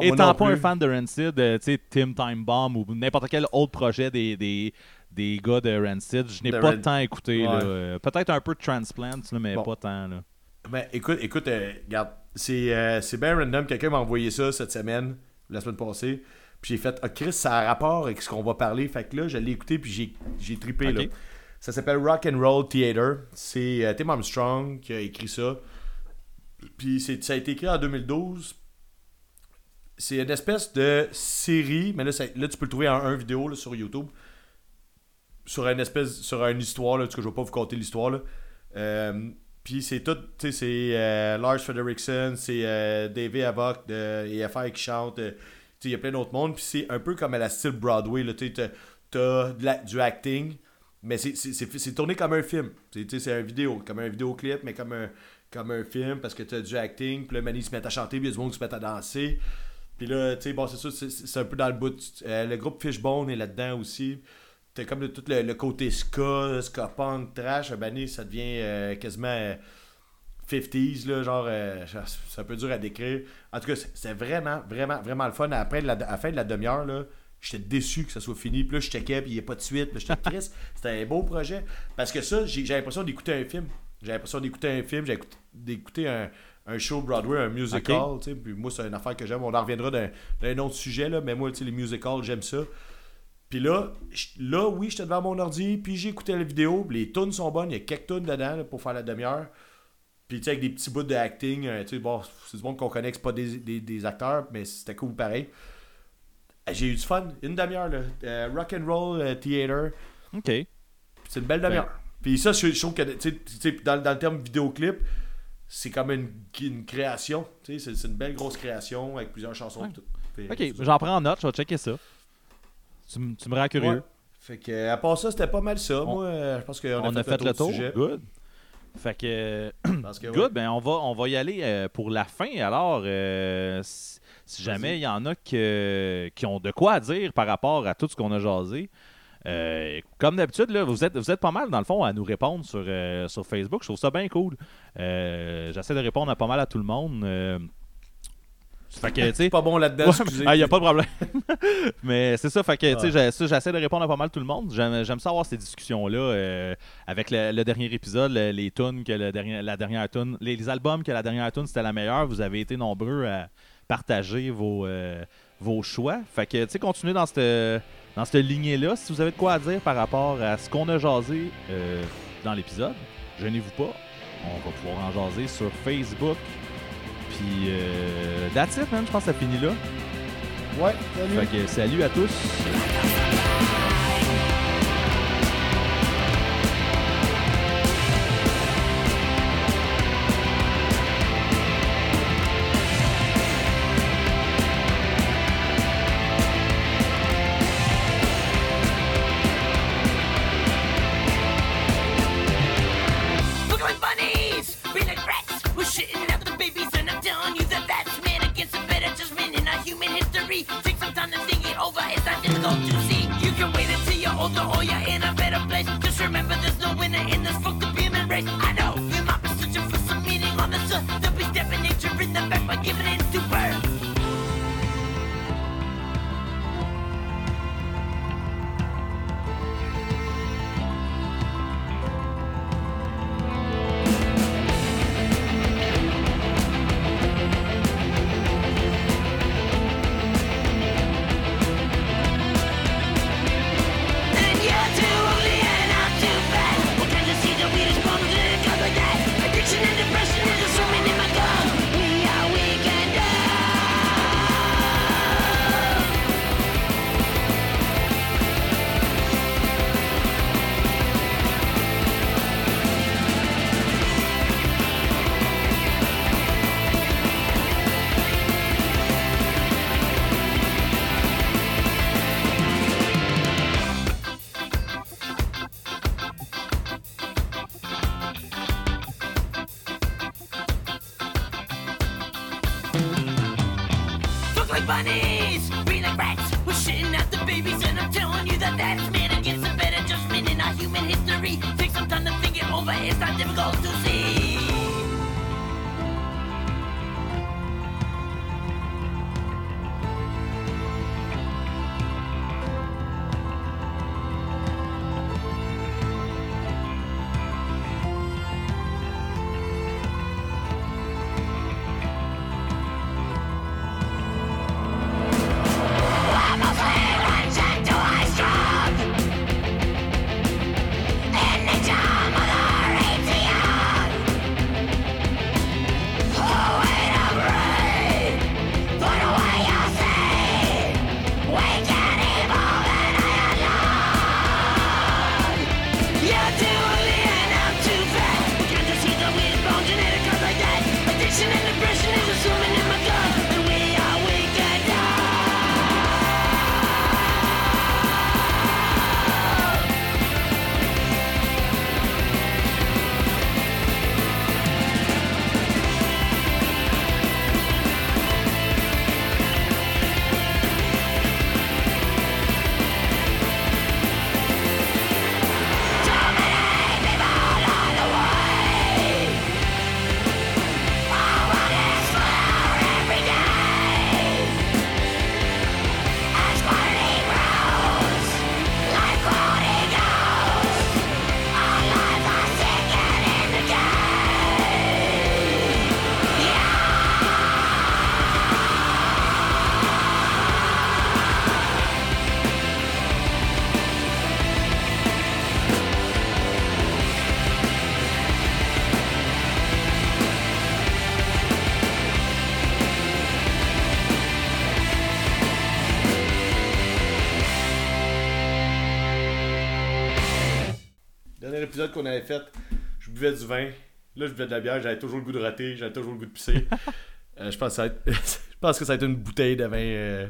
étant pas un fan de Rancid, euh, tu sais, Tim Time Bomb ou n'importe quel autre projet des, des, des gars de Rancid, je n'ai pas de temps écouté. Euh, peut-être un peu de Transplant, mais pas tant. Là. Ben, écoute, écoute, euh, regarde, c'est, c'est bien random. Quelqu'un m'a envoyé ça cette semaine, la semaine passée. Puis j'ai fait, ah, Chris, ça a rapport avec ce qu'on va parler. Fait que là, je l'ai écouté, puis j'ai, j'ai trippé. Là. Ça s'appelle Rock and Roll Theater. C'est Tim Armstrong qui a écrit ça. Puis ça a été écrit en 2012. C'est une espèce de série, mais là, là tu peux le trouver en un vidéo sur YouTube. Sur une espèce, sur une histoire, là, parce que je vais pas vous conter l'histoire. Euh, puis c'est tout, tu sais, c'est euh, Lars Frederiksen, c'est euh, David Havok de EFI qui chante. Il y a plein d'autres mondes. Puis c'est un peu comme à la style Broadway. Tu as, du acting, mais c'est tourné comme un film. C'est un vidéo, comme un vidéoclip, mais comme un, comme un film parce que tu as du acting, puis là, Manny se met à chanter, puis il y du monde qui se met à danser. Puis là, tu sais, bon, c'est ça, c'est un peu dans le bout. Euh, le groupe Fishbone est là-dedans aussi. T'as comme tout le, côté ska, ska punk, trash. Manny, ça devient euh, quasiment 50s, euh, là, genre, c'est un peu dur à décrire. En tout cas, c'est vraiment, vraiment, vraiment le fun. Après, la, à la fin de la demi-heure, là, j'étais déçu que ça soit fini. Puis là, je checkais, puis il n'y a pas de suite. Puis j'étais triste. [laughs] C'était un beau projet. Parce que ça, j'ai l'impression d'écouter un film. J'ai l'impression d'écouter un film, j'ai d'écouter un, un, show Broadway, un musical. Puis moi, c'est une affaire que j'aime. On en reviendra d'un autre sujet, là, mais moi, les musicals, j'aime ça. Puis là, là, oui, j'étais devant mon ordi, puis j'ai écouté la vidéo. Les tunes sont bonnes, il y a quelques tunes dedans pour faire la demi-heure. Puis tu sais, avec des petits bouts de acting, euh, tu sais, bon, c'est du monde qu'on connaît, c'est pas des, des, acteurs, mais c'était cool pareil. Euh, j'ai eu du fun, une demi-heure, là. Euh, rock and roll theater. OK. C'est une belle demi-heure. Puis ça, je, trouve que dans, dans le terme vidéoclip, c'est comme une, une création. C'est, c'est une belle grosse création avec plusieurs chansons. ok, j'en prends en note, je vais checker ça. Tu, tu me rends curieux. Fait que, à part ça, c'était pas mal ça. Moi, je pense qu'on a, on fait, a fait le tour. Good. Fait que, [clears throat] good, ben on va, on va y aller euh, pour la fin. Alors, euh, si, jamais il y en a qui, qui ont de quoi dire par rapport à tout ce qu'on a jasé, euh, comme d'habitude, vous êtes, vous êtes pas mal, dans le fond, à nous répondre sur, euh, sur Facebook. Je trouve ça bien cool. J'essaie de répondre à pas mal à tout le monde. Fait que, pas bon là-dedans, Il n'y ah, a pas de problème. [laughs] mais c'est ça, fait que, j'essaie de répondre à pas mal tout le monde. J'aime ça avoir ces discussions-là avec le, dernier épisode, les tunes que le dernier, la dernière tune, les, albums que la dernière tune c'était la meilleure. Vous avez été nombreux à partager vos, vos choix. Fait que, tu sais, continuez dans cette dans cette lignée-là. Si vous avez de quoi à dire par rapport à ce qu'on a jasé euh, dans l'épisode, gênez-vous pas. On va pouvoir en jaser sur Facebook. Puis, euh, that's it, man. Je pense que ça finit là. Ouais, salut. Fait que salut à tous. human history. Take some time to think it over, it's not difficult to see. You can wait until you're older or you're in a better place. Just remember there's no winner in this fucked human race. I know we might be searching for some meaning on this earth. They'll be stepping nature in the back by giving in to Qu'on avait fait, je buvais du vin. Là, je buvais de la bière, j'avais toujours le goût de rater, j'avais toujours le goût de pisser. [laughs] Euh, je, pense que ça être- [laughs] je pense que ça va être une bouteille de vin. euh,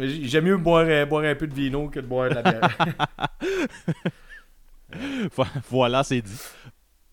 J'aime mieux boire, euh, boire un peu de vino que de boire de la bière. [laughs] Vo- voilà, c'est dit.